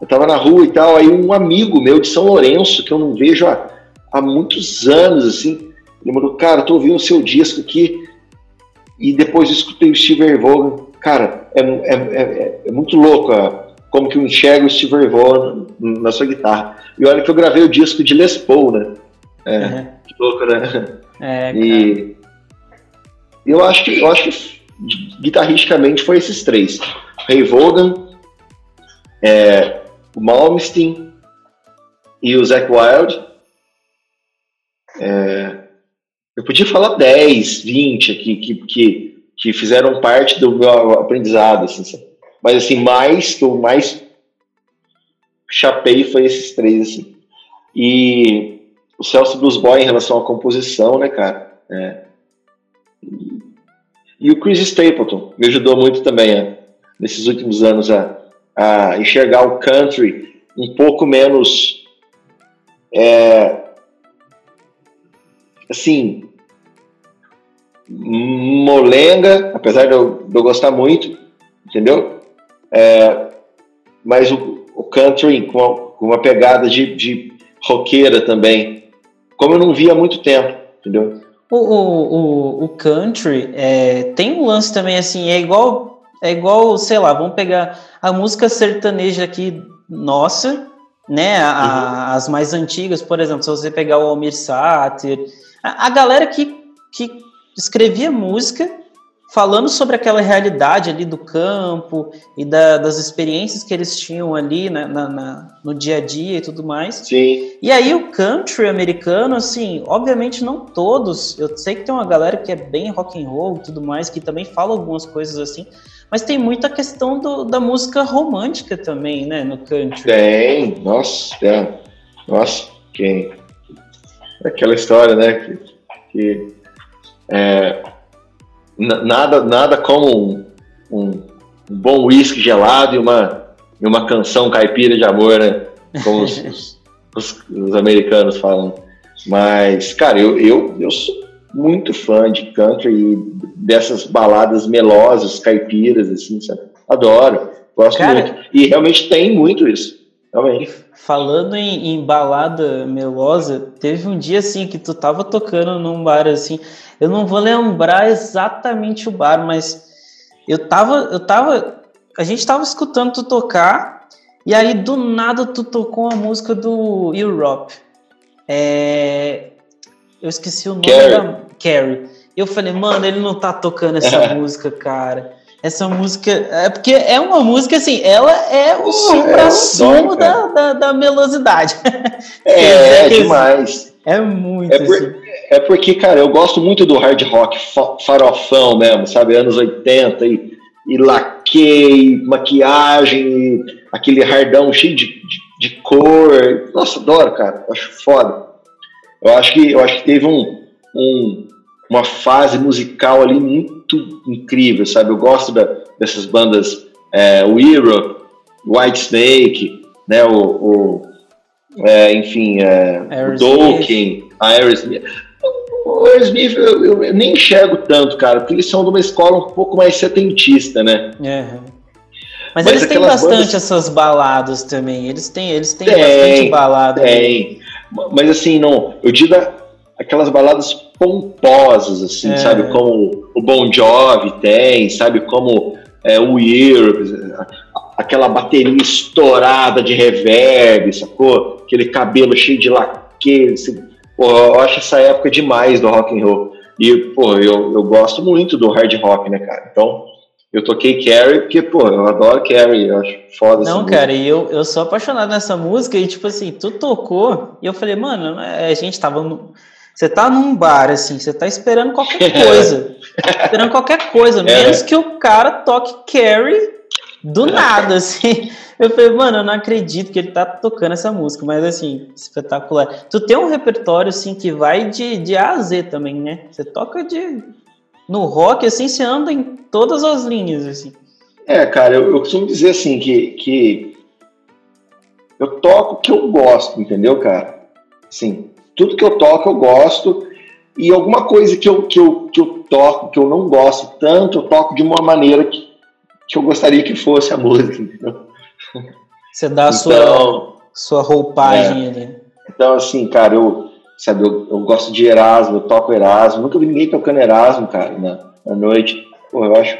eu tava na rua e tal, aí um amigo meu de São Lourenço, que eu não vejo há, há muitos anos, assim, ele mandou, cara, tô ouvindo o seu disco aqui, e depois eu escutei o Steve Vaughan, cara, é, é, é, é, muito louco como que eu enxergo o Steve Vaughan na sua guitarra. E olha que eu gravei o disco de Les Paul, né? É, uhum. Que louco, né? É, e eu acho que eu acho que guitarristicamente foi esses três. Ray Vaughan, é, o Malmsteen e o Zac Wild. É, eu podia falar 10, 20 aqui que, que, que fizeram parte do meu aprendizado, assim, mas assim, mais que eu mais chapei foi esses três, assim. E o Celso Blues Boy em relação à composição, né, cara? É, e o Chris Stapleton me ajudou muito também a, nesses últimos anos a, a enxergar o country um pouco menos é, assim molenga, apesar de eu, de eu gostar muito, entendeu? É, mas o, o country com uma, com uma, pegada de, de roqueira também, como eu não via há muito tempo, entendeu? O, o, o, country é, tem um lance também assim, é igual, é igual, sei lá, vamos pegar a música sertaneja aqui nossa, né? A, uhum. As mais antigas, por exemplo, se você pegar o Almir Sater, a, a galera que, que escrevia música falando sobre aquela realidade ali do campo e da, das experiências que eles tinham ali na, na, na, no dia a dia e tudo mais. Sim. E aí o country americano, assim, obviamente não todos. Eu sei que tem uma galera que é bem rock and roll e tudo mais, que também fala algumas coisas assim. Mas tem muita questão do, da música romântica também, né, no country. Tem, nossa, tem. Nossa, quem? Aquela história, né, que, que é, nada, nada como um, um, um bom uísque gelado e uma, e uma canção caipira de amor, né? Como os, os, os, americanos falam. Mas, cara, eu, eu, eu sou muito fã de country e dessas baladas melosas, caipiras, assim, sabe? Adoro, gosto cara, muito. E realmente tem muito isso. Realmente. Falando em, em, balada melosa, teve um dia assim que tu tava tocando num bar assim. Eu não vou lembrar exatamente o bar, mas eu tava, eu tava, a gente tava escutando tu tocar e aí do nada tu tocou a música do Europe. É, eu esqueci o nome Carrie. da Carrie. Eu falei, mano, ele não tá tocando essa música, cara. Essa música. É porque é uma música assim, ela é o supra-sumo é da, da, da, melosidade. É, é, é demais. É muito. É, por, assim. é porque, cara, eu gosto muito do hard rock farofão mesmo, sabe? Anos 80 e, e laque, maquiagem, aquele hardão cheio de, de, de, cor. Nossa, adoro, cara. Acho foda. Eu acho que, eu acho que teve um, um uma fase musical ali muito incrível, sabe? Eu gosto da, dessas bandas, é, o Europe, White Snake, né? O, o é, enfim, é, o Dokken, a Aerosmith. O Aerosmith eu, eu, eu, nem enxergo tanto, cara, porque eles são de uma escola um pouco mais setentista, né? Uhum. Mas, Mas, eles têm bastante bandas... essas baladas também. Eles têm, eles têm tem, bastante balada. Tem. Mas assim, não. Eu digo aquelas baladas pomposas, assim, é. sabe? Como o Bon Jovi tem, sabe? Como é, o Year, aquela bateria estourada de reverb, sacou? Aquele cabelo cheio de laque. Assim, pô, eu acho essa época demais do rock and roll. E, pô, eu, eu gosto muito do hard rock, né, cara? Então, eu toquei Carrie porque, pô, eu adoro Carrie, eu acho foda Não, cara, e eu, eu sou apaixonado nessa música e, tipo assim, tu tocou e eu falei, mano, é, a gente tava no, você tá num bar, assim, você tá esperando qualquer coisa. esperando qualquer coisa, é. menos que o cara toque carry do nada, assim. Eu falei, mano, eu não acredito que ele tá tocando essa música, mas assim, espetacular. Tu tem um repertório, assim, que vai de, de A a Z também, né? Você toca de. No rock, assim, você anda em todas as linhas, assim. É, cara, eu, eu costumo dizer assim que, que eu toco o que eu gosto, entendeu, cara? Sim, tudo que eu toco eu gosto e alguma coisa que eu, que eu, que eu toco que eu não gosto tanto, eu toco de uma maneira que, que eu gostaria que fosse a música, entendeu? Você dá a então, sua, sua roupagem é, ali. Então, assim, cara, eu, sabe, eu, eu gosto de Erasmo, eu toco Erasmo, nunca vi ninguém tocando Erasmo, cara, na, na noite. Pô, eu acho.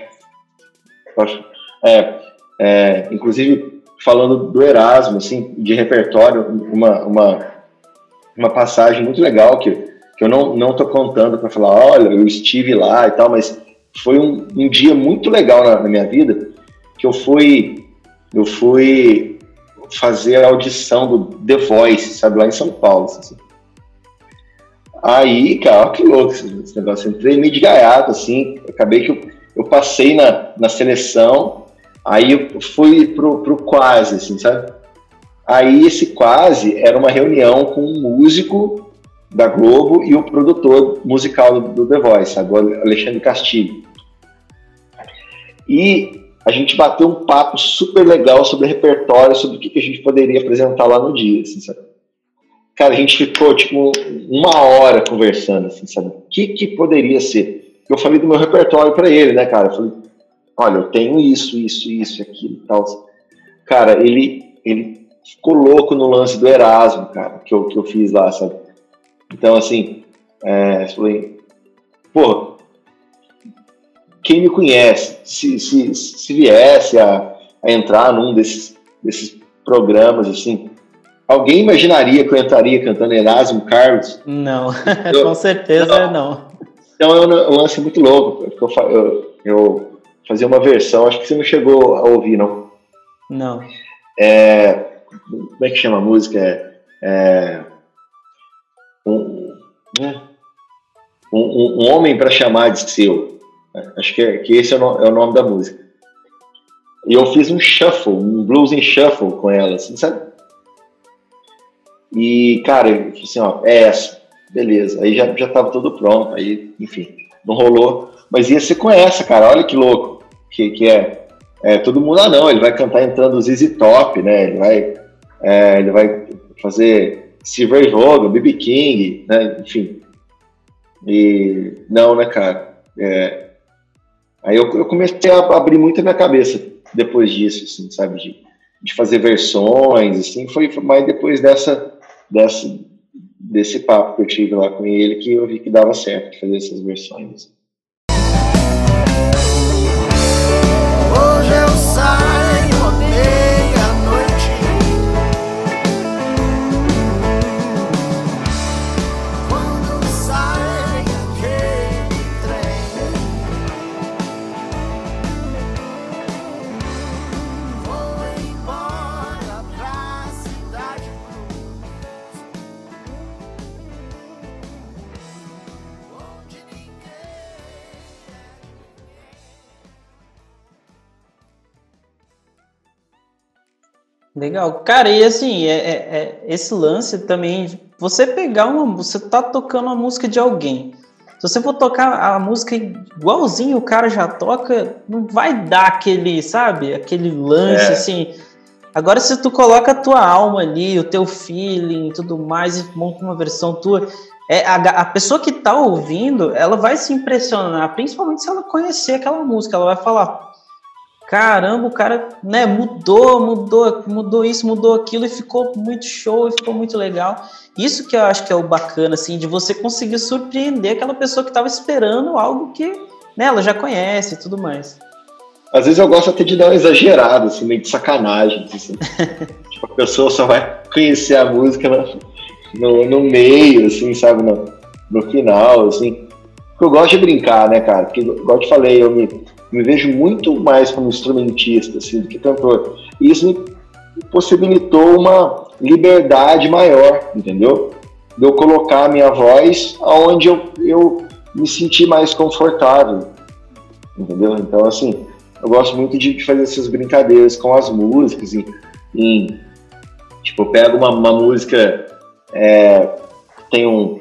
Eu acho é, é, inclusive, falando do Erasmo, assim, de repertório, uma, uma uma passagem muito legal que, que eu não, não tô contando para falar, olha, eu estive lá e tal, mas foi um, um dia muito legal na, na, minha vida que eu fui eu fui fazer a audição do The Voice, sabe, lá em São Paulo. Assim. Aí, cara, que louco esse negócio. Entrei meio de gaiato, assim, acabei que eu, eu passei na, na seleção, aí eu fui pro, pro quase, assim, sabe? Aí esse quase era uma reunião com um músico da Globo e o produtor musical do The Voice, agora Alexandre Castilho. E a gente bateu um papo super legal sobre repertório, sobre o que, a gente poderia apresentar lá no dia, assim, sabe? Cara, a gente ficou, tipo, uma hora conversando, assim, sabe? O que, que poderia ser? Eu falei do meu repertório para ele, né, cara? Eu falei, olha, eu tenho isso, isso, isso, aquilo e tal. Cara, ele, ele ficou louco no lance do Erasmo, cara, que eu, que eu fiz lá, sabe? Então, assim, é, falei, pô, quem me conhece, se, se, se viesse a, a entrar num desses, desses programas, assim, alguém imaginaria que eu entraria cantando Erasmo Carlos? Não, eu, com certeza não. não. Então é um lance muito louco, eu, eu, eu fazia uma versão, acho que você não chegou a ouvir, não? Não. É, como é que chama a música? É, é um, né? um, um, homem para chamar de seu. Acho que, é, que esse é o, é o, nome da música. E eu fiz um shuffle, um blues em shuffle com ela, assim, sabe? E, cara, eu assim, ó, é essa, beleza. Aí já, já tava tudo pronto, aí, enfim, não rolou. Mas ia ser com essa, cara, olha que louco que, que é. é todo mundo, ah não, ele vai cantar entrando o ZZ Top, né? Ele vai é, ele vai fazer Silver Vogue, BB King, né? Enfim. E não, né, cara? É, aí eu, eu, comecei a abrir muito a minha cabeça depois disso, assim, sabe? De, de fazer versões, assim, foi mais depois dessa, dessa, desse papo que eu tive lá com ele que eu vi que dava certo fazer essas versões. Legal. Cara, e assim, é, é, é, esse lance também, você pegar uma. Você tá tocando uma música de alguém. Se você for tocar a música igualzinho o cara já toca, não vai dar aquele, sabe? Aquele lance, É. assim. Agora, se tu coloca a tua alma ali, o teu feeling e tudo mais, e monta uma versão tua, é, a, a pessoa que tá ouvindo, ela vai se impressionar, principalmente se ela conhecer aquela música. Ela vai falar, caramba, o cara né, mudou, mudou, mudou isso, mudou aquilo e ficou muito show e ficou muito legal. Isso que eu acho que é o bacana, assim, de você conseguir surpreender aquela pessoa que estava esperando algo que né, ela já conhece e tudo mais. Às vezes eu gosto até de dar uma exagerada, assim, meio de sacanagem. Assim. tipo, a pessoa só vai conhecer a música no, no, meio, assim, sabe? No, no final, assim. Porque eu gosto de brincar, né, cara? Porque, igual eu te falei, eu me, me vejo muito mais como instrumentista, assim, do que cantor. E isso me possibilitou uma liberdade maior, entendeu? De eu colocar a minha voz aonde eu, eu me senti mais confortável, entendeu? Então, assim, eu gosto muito de, fazer essas brincadeiras com as músicas. Em, tipo, eu pego uma, uma música é, tem um,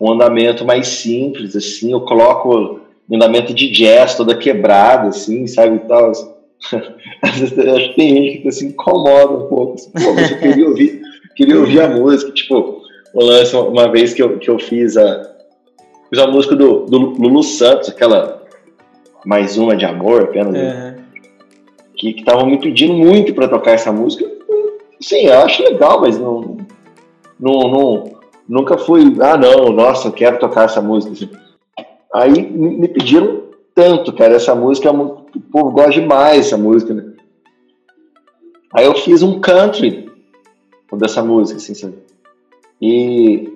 um andamento mais simples, assim, eu coloco andamento de jazz toda quebrada, assim, sabe, e tal. assim. Às vezes acho que tem gente que se incomoda um pouco. Assim, Pô, mas eu queria ouvir, queria ouvir a música. Tipo, o lance, uma- vez que eu, que eu fiz a, fiz a música do, do Lulu Santos, aquela mais uma de amor, apenas, É, que estavam me pedindo muito para tocar essa música. Sim, eu acho legal, mas não, não, não- nunca fui, ah não, nossa, eu quero tocar essa música. assim. Aí me pediram tanto, cara, essa música, é o povo gosta demais dessa música, né? Aí eu fiz um country dessa música, assim, sabe? E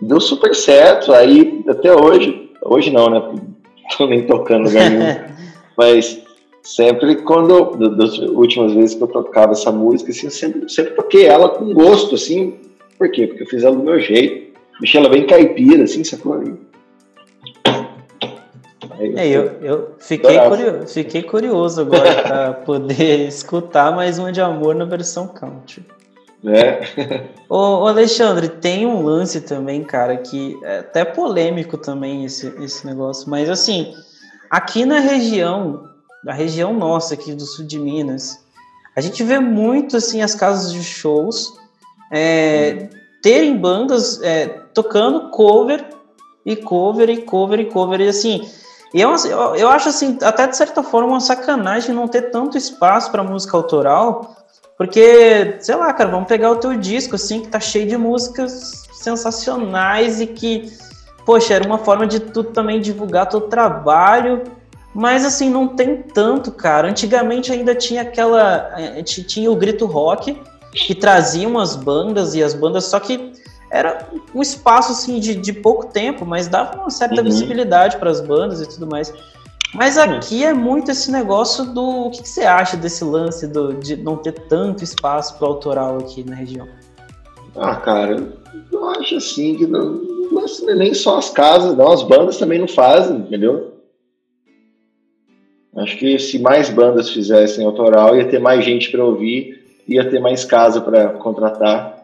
deu super certo, aí até hoje, hoje não, né? Tô nem tocando lugar nenhum. Mas sempre quando, da- das últimas vezes que eu tocava essa música, assim, eu sempre, sempre toquei ela com gosto, assim. Por quê? Porque eu fiz ela do meu jeito. Deixei ela bem caipira, assim, sacou? É, eu, eu fiquei, curioso, fiquei curioso agora para poder escutar mais uma de amor na versão country. né? Ô, ô, Alexandre, tem um lance também, cara, que é até polêmico também esse, esse negócio, mas assim, aqui na região, na região nossa aqui do sul de Minas, a gente vê muito assim as casas de shows é, terem bandas é, tocando cover e cover e cover e cover e assim. E é eu, eu acho assim, até de certa forma, uma sacanagem não ter tanto espaço para música autoral, porque, sei lá, cara, vamos pegar o teu disco, assim, que tá cheio de músicas sensacionais e que, poxa, era uma forma de tu também divulgar teu trabalho, mas, assim, não tem tanto, cara. Antigamente ainda tinha aquela. Gente tinha o Grito Rock, que trazia umas bandas e as bandas, só que era um espaço, assim, de, de pouco tempo, mas dava uma certa Uhum. visibilidade para as bandas e tudo mais. Mas aqui é muito esse negócio do. O que, que você acha desse lance do, de não ter tanto espaço pro autoral aqui na região? Ah, cara, eu acho assim que não, mas nem só as casas, não, as bandas também não fazem, entendeu? Acho que se mais bandas fizessem autoral, ia ter mais gente para ouvir, ia ter mais casa para contratar,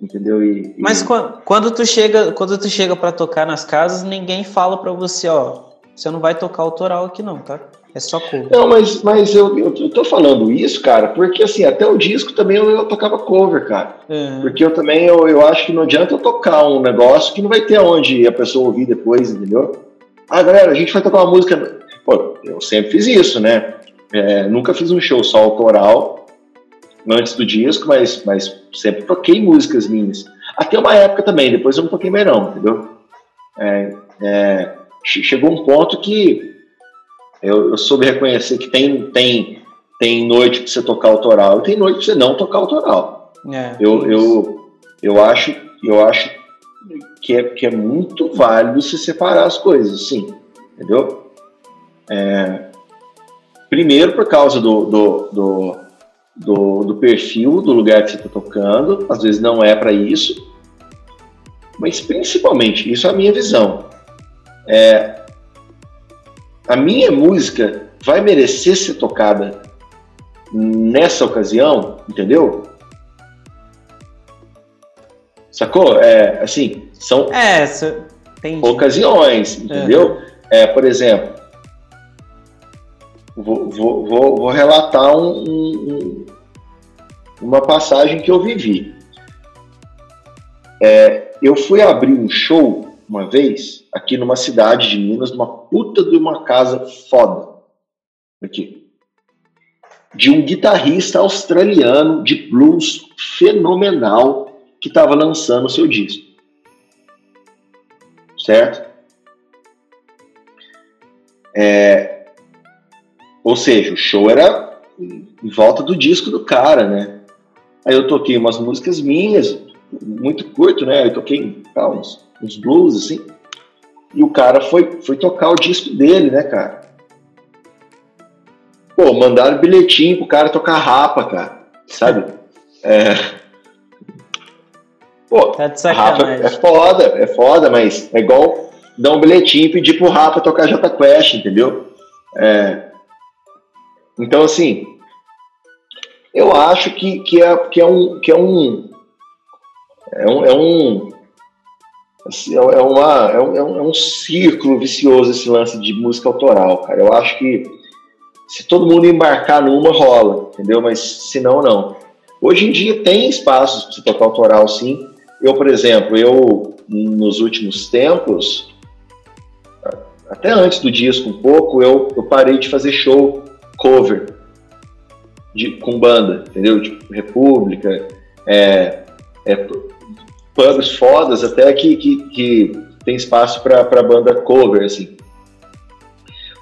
entendeu? E, e- Mas quan- quando tu chega, quando tu chega para tocar nas casas, ninguém fala para você, ó, você não vai tocar autoral aqui não, tá? É só cover. Não, mas, mas eu, eu, eu tô falando isso, cara, porque assim, até o disco também eu, eu tocava cover, cara. É. Porque eu também, eu, eu acho que não adianta eu tocar um negócio que não vai ter onde a pessoa ouvir depois, entendeu? Ah, galera, a gente vai tocar uma música. Pô, eu sempre fiz isso, né? É, nunca fiz um show só autoral antes do disco, mas, mas sempre toquei músicas minhas. Até uma época também, depois eu não toquei mais não, entendeu? É, é, chegou um ponto que eu, eu, soube reconhecer que tem, tem, tem noite para você tocar autoral e tem noite para você não tocar autoral. É, eu, eu, eu, acho, eu acho que é, que é muito válido se separar as coisas, sim, entendeu? É, primeiro por causa do, do, do, do, do perfil do lugar que você está tocando, às vezes não é para isso, mas principalmente, isso é a minha visão, é, a minha música vai merecer ser tocada nessa ocasião, entendeu? Sacou? É, assim, são é, ocasiões, entendeu? Uhum. É, por exemplo, vou, vou, vou, vou relatar um, um, uma passagem que eu vivi. É, eu fui abrir um show uma vez aqui numa cidade de Minas, numa puta de uma casa foda. Aqui. De um guitarrista australiano de blues fenomenal que estava lançando o seu disco. Certo? É, ou seja, o show era em volta do disco do cara, né? Aí eu toquei umas músicas minhas, muito curto, né? Eu toquei tá, uns, uns blues, assim. E o cara foi, foi tocar o disco dele, né, cara? Pô, mandaram bilhetinho pro cara tocar rapa, cara. Sabe? É. Pô, tá rapa é foda, é foda, mas é igual dar um bilhetinho e pedir pro Rapa tocar Jota Quest, entendeu? É... Então, assim, eu acho que, que, é, que, é um, que é um, é um, é um, assim, é, é, uma, é, um, é um círculo vicioso esse lance de música autoral, cara. Eu acho que se todo mundo embarcar numa, rola, entendeu? Mas se não, não. Hoje em dia tem espaços para você tocar autoral, sim. Eu, por exemplo, eu, nos últimos tempos, até antes do disco um pouco, eu, eu parei de fazer show cover de, com banda, entendeu? Tipo, República, é, é, pubs fodas até que, que, que tem espaço para banda cover, assim.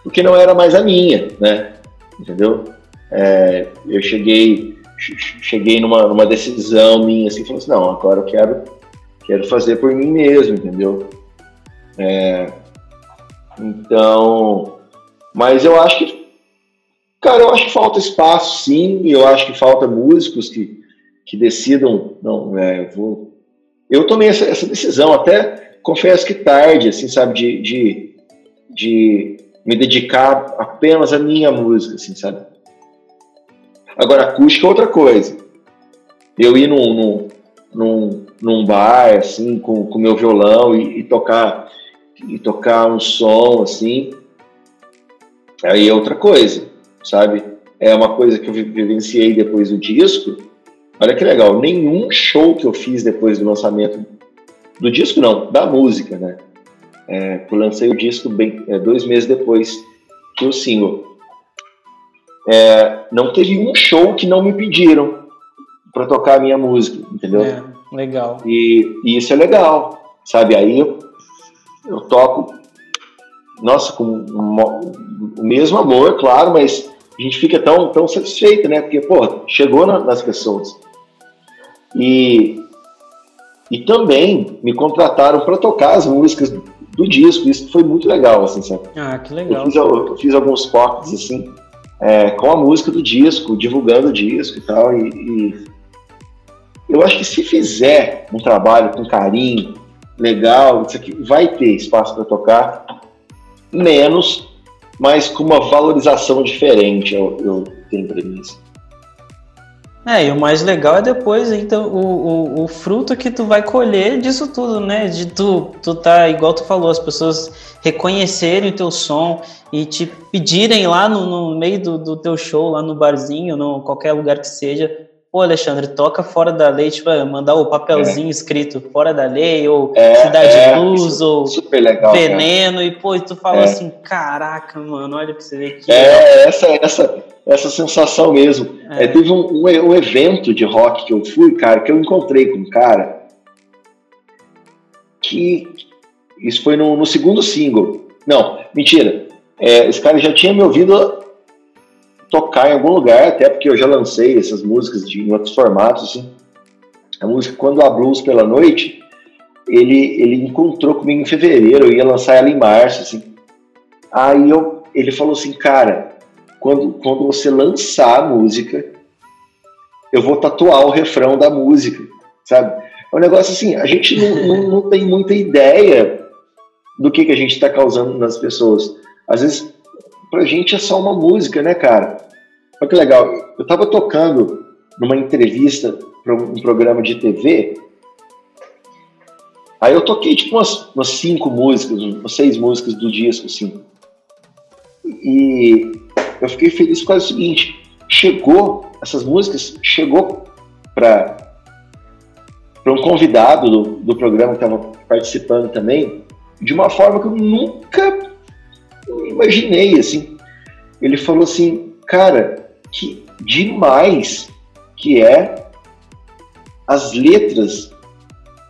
Porque não era mais a minha, né? Entendeu? É, eu cheguei cheguei numa, numa decisão minha assim, falei assim, não, agora eu quero, quero fazer por mim mesmo, entendeu? É, então, mas eu acho que, cara, eu acho que falta espaço, sim, e eu acho que falta músicos que, que decidam, não, é, vou eu tomei essa, essa, decisão, até confesso que tarde, assim, sabe, de, de, de me dedicar apenas à minha música, assim, sabe? Agora, acústica é outra coisa. Eu ir num, num, num, num bar, assim, com o meu violão e, e, tocar e tocar um som, assim, aí é outra coisa, sabe? É uma coisa que eu vivenciei depois do disco, Olha que legal, nenhum show que eu fiz depois do lançamento do disco, não, da música, né? É, eu lancei o disco bem, é, dois meses depois que o single. É, não teve um show que não me pediram para tocar a minha música, entendeu? É, legal. E, e, isso é legal, sabe? Aí eu, eu toco, nossa, com o mesmo amor, claro, mas a gente fica tão, tão satisfeito, né? Porque, pô, chegou na, nas pessoas. E, e também me contrataram para tocar as músicas do, do, disco. Isso foi muito legal, assim, sabe? Ah, que legal. Eu fiz, eu fiz alguns cortes, assim, é, com a música do disco, divulgando o disco e tal. E, e eu acho que se fizer um trabalho com carinho, legal, isso aqui vai ter espaço para tocar, menos mas com uma valorização diferente, eu, eu tenho para mim. É, e o mais legal é depois então o, o, o, fruto que tu vai colher disso tudo, né? De tu, tu tá, igual tu falou, as pessoas reconhecerem o teu som e te pedirem lá no, no meio do, do teu show, lá no barzinho, no qualquer lugar que seja, pô, Alexandre, toca fora da lei, tipo, é, mandar o papelzinho é. escrito fora da lei, ou é, Cidade é, Blues, ou legal, Veneno, cara. e pô, e tu fala é. assim, caraca, mano, olha pra você ver aqui. É, essa, essa, essa sensação mesmo. É. É, teve um, um, um, evento de rock que eu fui, cara, que eu encontrei com um cara que isso foi no, no segundo single. Não, mentira. É, esse cara já tinha me ouvido tocar em algum lugar, até porque eu já lancei essas músicas de, em outros formatos, assim. A música Quando a Blues pela Noite, ele, ele encontrou comigo em fevereiro, eu ia lançar ela em março, assim. Aí eu, ele falou assim, cara, quando, quando você lançar a música, eu vou tatuar o refrão da música, sabe? É um negócio assim, a gente não, não, não tem muita ideia do que, que a gente está causando nas pessoas. Às vezes, pra gente é só uma música, né, cara? Olha que legal. Eu estava tocando numa entrevista para um programa de TV. Aí eu toquei tipo umas, umas cinco músicas, umas seis músicas do disco, assim. E eu fiquei feliz causa do seguinte: chegou, essas músicas chegou para para um convidado do, do programa que estava participando também, de uma forma que eu nunca imaginei, assim. Ele falou assim, cara, que demais que é as letras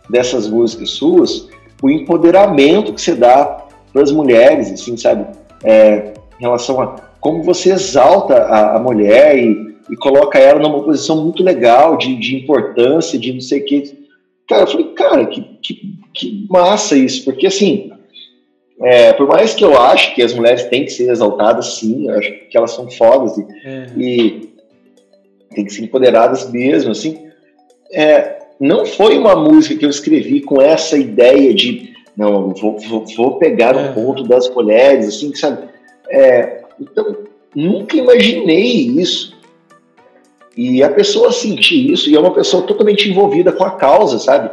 dessas músicas suas, o empoderamento que você dá para as mulheres, assim, sabe? É, em relação a como você exalta a, a mulher e, e, coloca ela numa posição muito legal, de, de importância, de não sei o que. Cara, eu falei, cara, que, que, que massa isso, porque assim, é, por mais que eu acho que as mulheres têm que ser exaltadas, sim, eu acho que elas são fodas e, uhum. e têm que ser empoderadas mesmo, assim, é, não foi uma música que eu escrevi com essa ideia de, não, vou, vou, vou pegar um ponto das mulheres, assim, sabe? É, então, nunca imaginei isso. E a pessoa sentir isso, e é uma pessoa totalmente envolvida com a causa, sabe?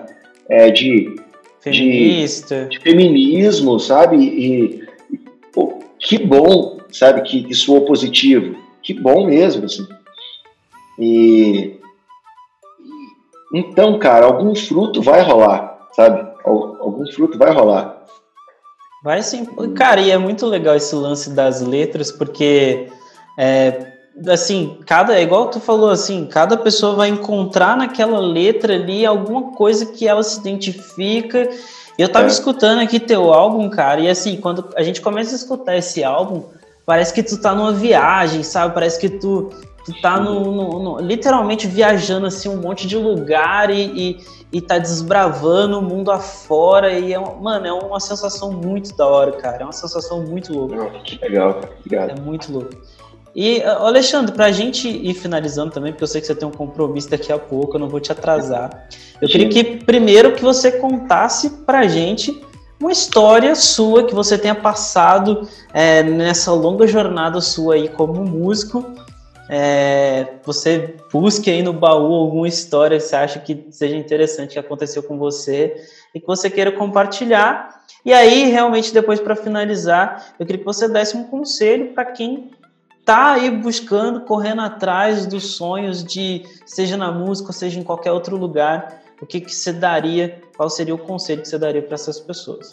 É, de Feminista. De, de feminismo, sabe? E, e pô, que bom, sabe, que, que soou positivo. Que bom mesmo, assim. E então, cara, algum fruto vai rolar, sabe? Algum fruto vai rolar. Vai sim. Cara, e é muito legal esse lance das letras, porque é, assim, cada, é igual tu falou assim, cada pessoa vai encontrar naquela letra ali alguma coisa que ela se identifica. Eu tava é. escutando aqui teu álbum, cara, e assim, quando a gente começa a escutar esse álbum, parece que tu tá numa viagem, sabe? Parece que tu, tu tá no, no, no literalmente viajando assim um monte de lugar e, e, e tá desbravando o mundo afora. E é, mano, é uma sensação muito da hora, cara. É uma sensação muito louca. Que legal, cara. Obrigado. É muito louco. E, Alexandre, para a gente ir finalizando também, porque eu sei que você tem um compromisso daqui a pouco, eu não vou te atrasar. Eu queria que primeiro que você contasse para a gente uma história sua que você tenha passado é, nessa longa jornada sua aí como músico. É, você busque aí no baú alguma história que você acha que seja interessante que aconteceu com você e que você queira compartilhar. E aí, realmente, depois para finalizar, eu queria que você desse um conselho para quem tá aí buscando, correndo atrás dos sonhos de, seja na música, seja em qualquer outro lugar, o que, que você daria, qual seria o conselho que você daria para essas pessoas?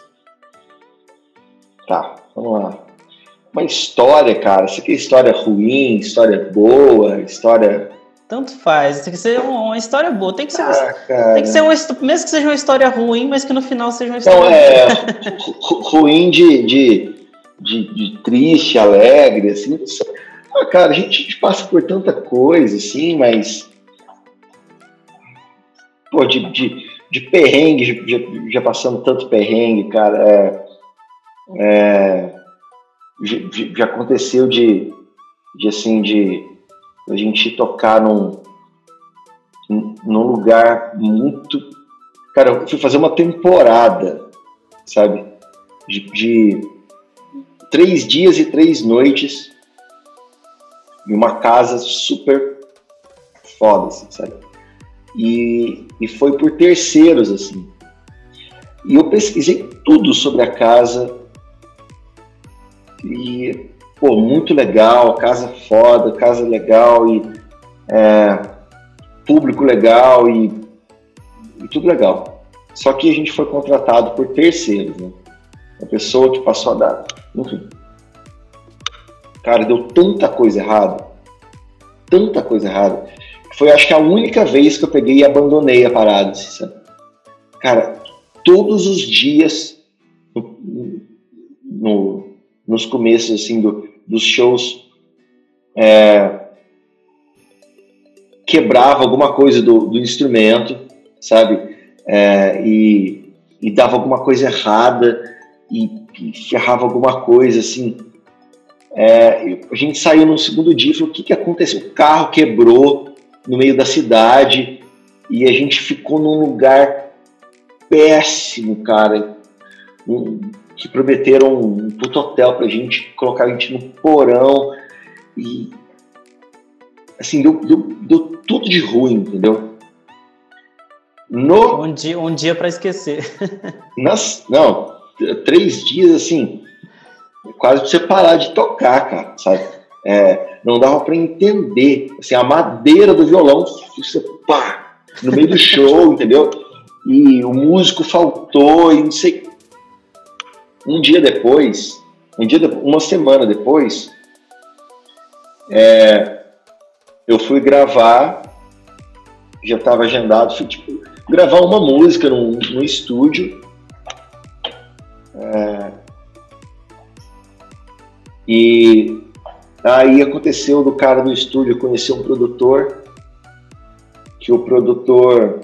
Tá, vamos lá. Uma história, cara. Isso aqui é história ruim, história boa, história. Tanto faz. Tem que ser uma história boa. Tem que ser, ah, tem que ser uma, mesmo que seja uma história ruim, mas que no final seja uma história. Então, é ruim de, de de, de triste, alegre, assim. Ah, cara, a gente, passa por tanta coisa, assim, mas. Pô, de, de, de perrengue, já, já passando tanto perrengue, cara. É, é, já, já, aconteceu de, de, assim, de a gente tocar num, num lugar muito. Cara, eu fui fazer uma temporada, sabe? de, de três dias e três noites em uma casa super foda, assim, sabe? E, e foi por terceiros, assim. E eu pesquisei tudo sobre a casa e, pô, muito legal, casa foda, casa legal e é, público legal e, e tudo legal. Só que a gente foi contratado por terceiros, né? A pessoa que passou a dar. Cara, deu tanta coisa errada, tanta coisa errada. Foi, acho que, a única vez que eu peguei e abandonei a parada, sabe? Cara, todos os dias, no, no, nos começos, assim, do, dos shows, é, quebrava alguma coisa do, do instrumento, sabe? É, e, e, dava alguma coisa errada e, e ferrava alguma coisa, assim. É, a gente saiu no segundo dia e falou: o que, que aconteceu? O carro quebrou no meio da cidade e a gente ficou num lugar péssimo, cara. Um, que prometeram um puto hotel pra gente, colocar a gente no porão e assim, deu, deu, deu tudo de ruim, entendeu? No, um dia, um dia para esquecer. nas, não, três dias assim, quase pra você parar de tocar, cara, sabe? É, não dava para entender, assim, a madeira do violão, você, pá, no meio do show, entendeu? E o músico faltou e não sei. Um dia depois, um dia, uma semana depois, é, eu fui gravar, já estava agendado, fui tipo, gravar uma música no, no estúdio. É, e aí aconteceu do cara do estúdio conhecer um produtor, que o produtor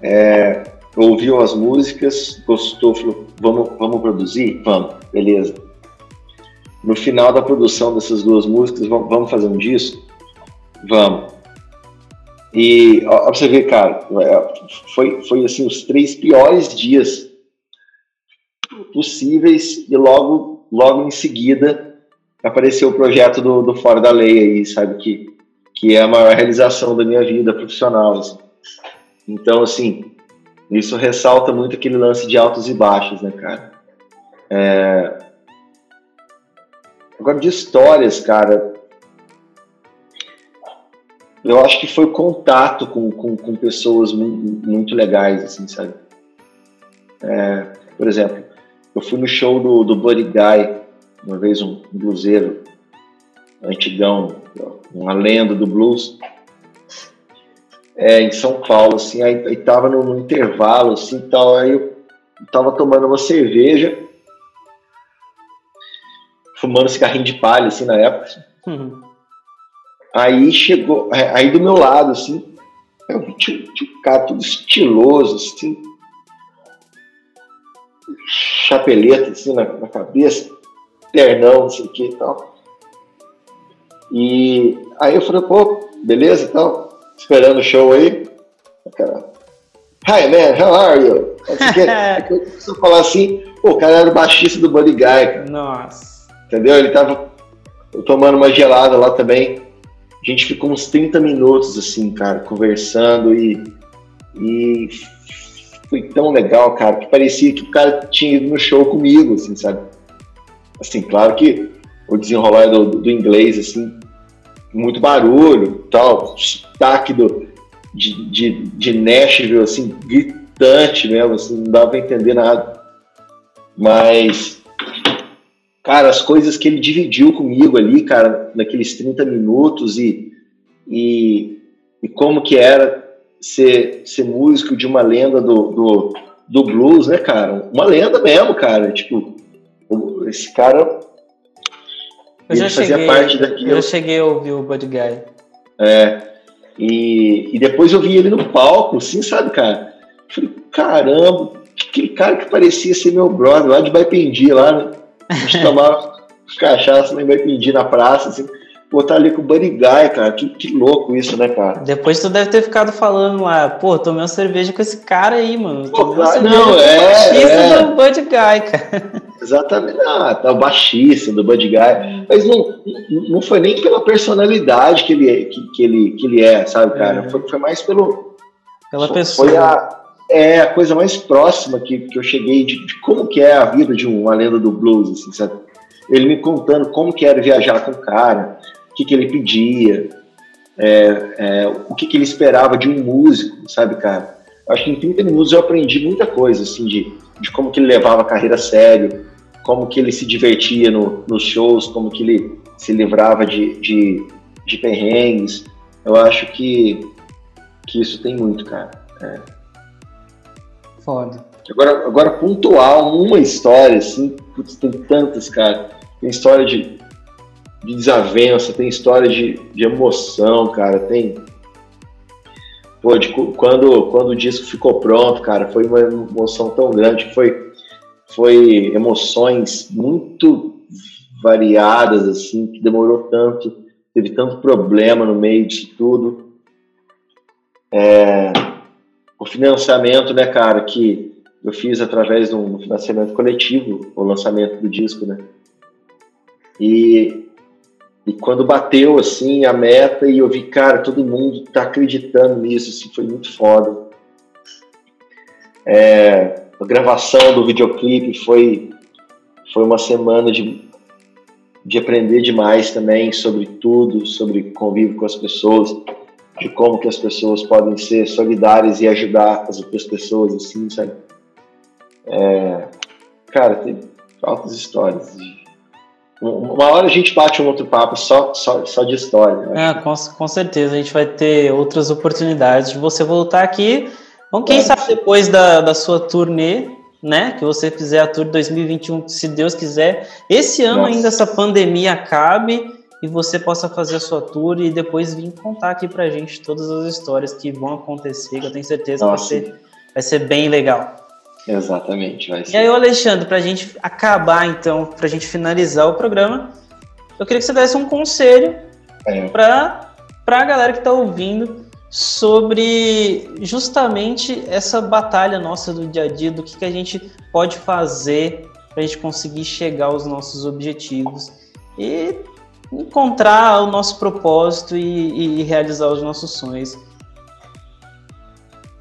é, ouviu as músicas, gostou, falou, vamos, vamos produzir? Vamos, beleza no final da produção dessas duas músicas, vamos fazer um disco? Vamos. E ó, pra você ver, cara, é, foi, foi assim os três piores dias possíveis e logo, logo em seguida apareceu o projeto do, do Fora da Lei aí, sabe, que, que é a maior realização da minha vida profissional. Assim. Então, assim, isso ressalta muito aquele lance de altos e baixos, né, cara? É, Agora, de histórias, cara, eu acho que foi contato com, com, com pessoas muito, muito, legais, assim, sabe? É, por exemplo, eu fui no show do, do Buddy Guy, uma vez um, um bluseiro antigão, uma lenda do blues, é, em São Paulo, assim, aí, aí tava no, no intervalo, assim, tal, aí eu tava tomando uma cerveja, fumando cigarrinho de palha, assim, na época. Uhum. Aí chegou, é, aí do meu lado, assim, eu tinha um cara todo estiloso, assim, chapeleta, assim, na, na cabeça, ternão, não sei o que e tal. E aí eu falei, pô, beleza e tal, esperando o show aí. Cara, Hi man, how are you? Eu falar assim, pô, o cara era o baixista do Buddy Guy, cara. Nossa entendeu? Ele tava tomando uma gelada lá também. A gente ficou uns 30 minutos, assim, cara, conversando e, e foi tão legal, cara, que parecia que o cara tinha ido no show comigo, assim, sabe? Assim, claro que o desenrolar do, do inglês, assim, muito barulho, tal, sotaque do, de, de, de Nashville, assim, gritante mesmo, assim, não dava pra entender nada. Mas cara, as coisas que ele dividiu comigo ali, cara, naqueles 30 minutos e, e, e como que era ser, ser músico de uma lenda do, do, do, blues, né, cara? Uma lenda mesmo, cara. Tipo, esse cara. Eu já fazia cheguei, parte daquilo. Eu cheguei a ouvir o Bud Guy. É. E, e depois eu vi ele no palco, assim, sabe, cara? falei, caramba, aquele cara que parecia ser meu brother lá de Baipendi, lá, né? A gente tomava cachaça nem vai pedir na praça, assim, botar ali com o Guy, cara. Que, que louco isso, né, cara? Depois tu deve ter ficado falando lá, pô, tomei uma cerveja com esse cara aí, mano. Pô, cara, não, é. é. do Buddy Guy, cara. Exatamente, ah, tá o baixista do Buddy Guy. Mas não, não foi nem pela personalidade que ele, é, que, que ele, que ele é, sabe, cara? É. Foi, foi mais pelo. Pela pessoa. Foi a é a coisa mais próxima que, que eu cheguei de, de como que é a vida de uma lenda do blues, assim, sabe? Ele me contando como que era viajar com o cara, o que, que ele pedia, é, é, o que, que ele esperava de um músico, sabe, cara? Acho que em 30 minutos eu aprendi muita coisa, assim, de, de como que ele levava a carreira a sério, como que ele se divertia no, nos shows, como que ele se livrava de, de, de perrengues. Eu acho que, que isso tem muito, cara. É. Foda. Agora, agora, pontual, uma história, assim, putz, tem tantas, cara. Tem história de, de desavença, tem história de, de emoção, cara. Tem. Pô, de, quando, quando o disco ficou pronto, cara, foi uma emoção tão grande foi, foi emoções muito variadas, assim, que demorou tanto, teve tanto problema no meio disso tudo. É, o financiamento, né, cara, que eu fiz através de um financiamento coletivo, o lançamento do disco, né? E, e quando bateu, assim, a meta e eu vi, cara, todo mundo tá acreditando nisso, assim, foi muito foda. É, a gravação do videoclipe foi, foi uma semana de, de aprender demais também sobre tudo, sobre convívio com as pessoas, de como que as pessoas podem ser solidárias e ajudar as outras pessoas, assim, sabe? É, cara, tem altas histórias. Uma hora a gente bate um outro papo só, só, só de história. Né? É, com, com certeza. A gente vai ter outras oportunidades de você voltar aqui. Bom, quem é. sabe depois da, da sua turnê, né? Que você fizer a tour 2021, se Deus quiser. Esse ano Nossa. ainda essa pandemia acabe e você possa fazer a sua tour e depois vir contar aqui pra gente todas as histórias que vão acontecer, que eu tenho certeza Nossa. que vai ser, vai ser bem legal. Exatamente, vai ser. E aí, Alexandre, para a gente acabar, então, para a gente finalizar o programa, eu queria que você desse um conselho é. para a galera que está ouvindo sobre justamente essa batalha nossa do dia a dia, do que, que a gente pode fazer para a gente conseguir chegar aos nossos objetivos e encontrar o nosso propósito e, e realizar os nossos sonhos.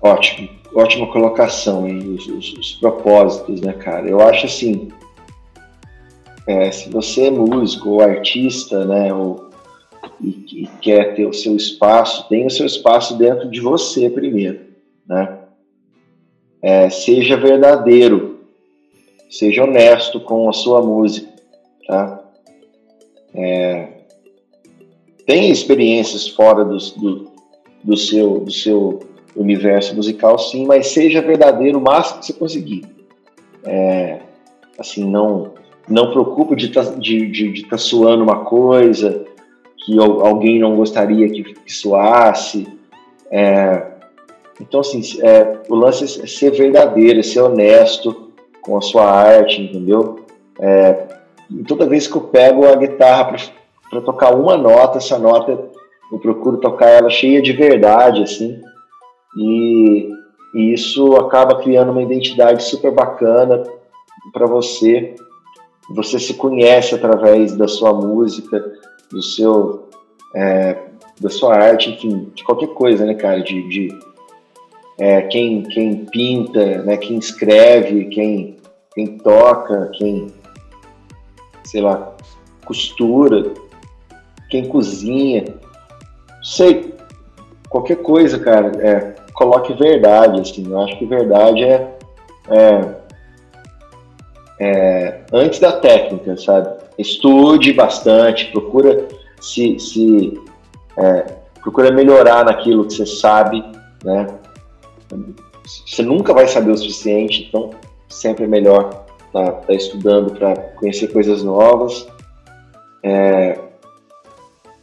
Ótimo ótima colocação aí, os, os, os, propósitos, né, cara? Eu acho assim, é, se você é músico ou artista, né, ou, e, e, quer ter o seu espaço, tenha o seu espaço dentro de você primeiro, né? É, seja verdadeiro, seja honesto com a sua música, tá? É, tenha experiências fora do, do, do seu, do seu universo musical, sim, mas seja verdadeiro o máximo que você conseguir. É, assim, não não preocupe de estar tá, de tá suando uma coisa que alguém não gostaria que, que soasse. É, então, assim, é, o lance é ser verdadeiro, é ser honesto com a sua arte, entendeu? É, toda vez que eu pego a guitarra para tocar uma nota, essa nota eu procuro tocar ela cheia de verdade, assim, e, e isso acaba criando uma identidade super bacana para você. Você se conhece através da sua música, do seu, é, da sua arte, enfim, de qualquer coisa, né, cara? De, de é, quem, quem pinta, né? Quem escreve, quem, quem toca, quem, sei lá, costura, quem cozinha, sei, qualquer coisa, cara. É, coloque verdade, assim. Eu acho que verdade é, é, é antes da técnica, sabe? Estude bastante, procura se, se é, procura melhorar naquilo que você sabe, né? Você nunca vai saber o suficiente, então sempre é melhor estar tá, tá estudando para conhecer coisas novas. É,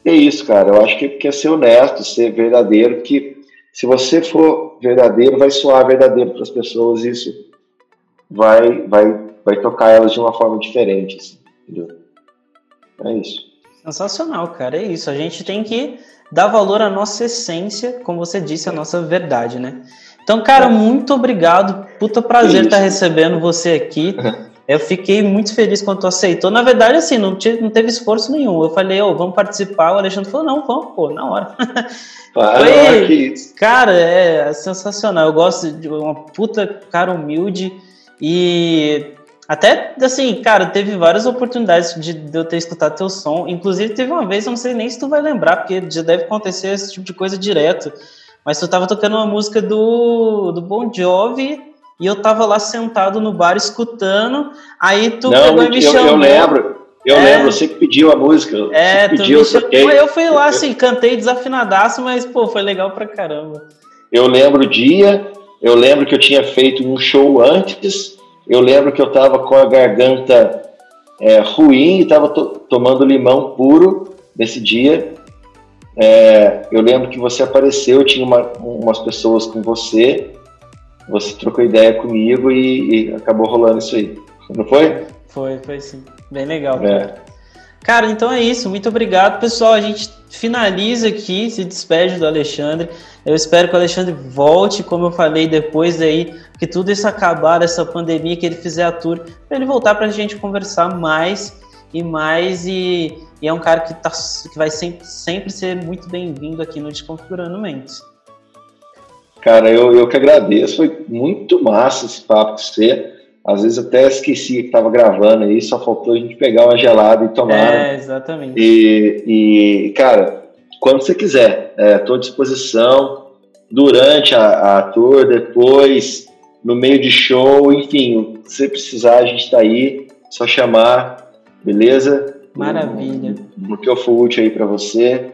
é isso, cara. Eu acho que, que é ser honesto, ser verdadeiro, que se você for verdadeiro, vai soar verdadeiro para as pessoas isso vai, vai, vai tocar elas de uma forma diferente, assim, entendeu? É isso. Sensacional, cara, é isso. A gente tem que dar valor à nossa essência, como você disse, a nossa verdade, né? Então, cara, é. muito obrigado. Puta prazer estar tá recebendo você aqui. Eu fiquei muito feliz quando tu aceitou. Na verdade, assim, não, te, não teve esforço nenhum. Eu falei, ô, oh, vamos participar. O Alexandre falou, não, vamos, pô, na hora. Claro, Foi, cara, é sensacional. Eu gosto de uma puta cara humilde e até, assim, cara, teve várias oportunidades de, de, eu ter escutado teu som. Inclusive, teve uma vez, eu não sei nem se tu vai lembrar, porque já deve acontecer esse tipo de coisa direto. Mas tu tava tocando uma música do, do Bon Jovi e eu tava lá sentado no bar escutando. Aí tu não, pegou e me eu, chamou. Eu lembro. Eu é, lembro, você que pediu a música. É, pediu, eu, eu fui lá, assim, cantei desafinadaço, mas, pô, foi legal pra caramba. Eu lembro o dia, eu lembro que eu tinha feito um show antes, eu lembro que eu tava com a garganta é, ruim e tava to tomando limão puro nesse dia. É, eu lembro que você apareceu, tinha uma, umas pessoas com você, você trocou ideia comigo e, e acabou rolando isso aí. Não foi? Foi, foi sim. Bem legal, é. cara. Então é isso. Muito obrigado, pessoal. A gente finaliza aqui, se despede do Alexandre. Eu espero que o Alexandre volte, como eu falei, depois aí que tudo isso acabar, essa pandemia, que ele fizer a tour, para ele voltar para a gente conversar mais e mais. E, e, é um cara que, tá, que vai sempre, sempre ser muito bem-vindo aqui no Desconfigurando Mentes. Cara, eu, eu que agradeço. Foi muito massa esse papo com você. Às vezes até esqueci que estava gravando aí, só faltou a gente pegar uma gelada e tomar. É, exatamente. E, e cara, quando você quiser, estou é, à disposição durante a, a tour, depois, no meio de show, enfim, se você precisar, a gente está aí, só chamar, beleza? Maravilha. No, no que eu for útil aí para você,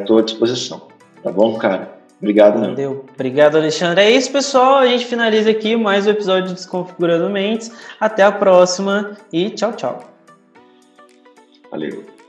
estou é, à disposição, tá bom, cara? Obrigado. Valeu. Né? Obrigado, Alexandre. É isso, pessoal. A gente finaliza aqui mais um episódio de Desconfigurando Mentes. Até a próxima e tchau, tchau. Valeu.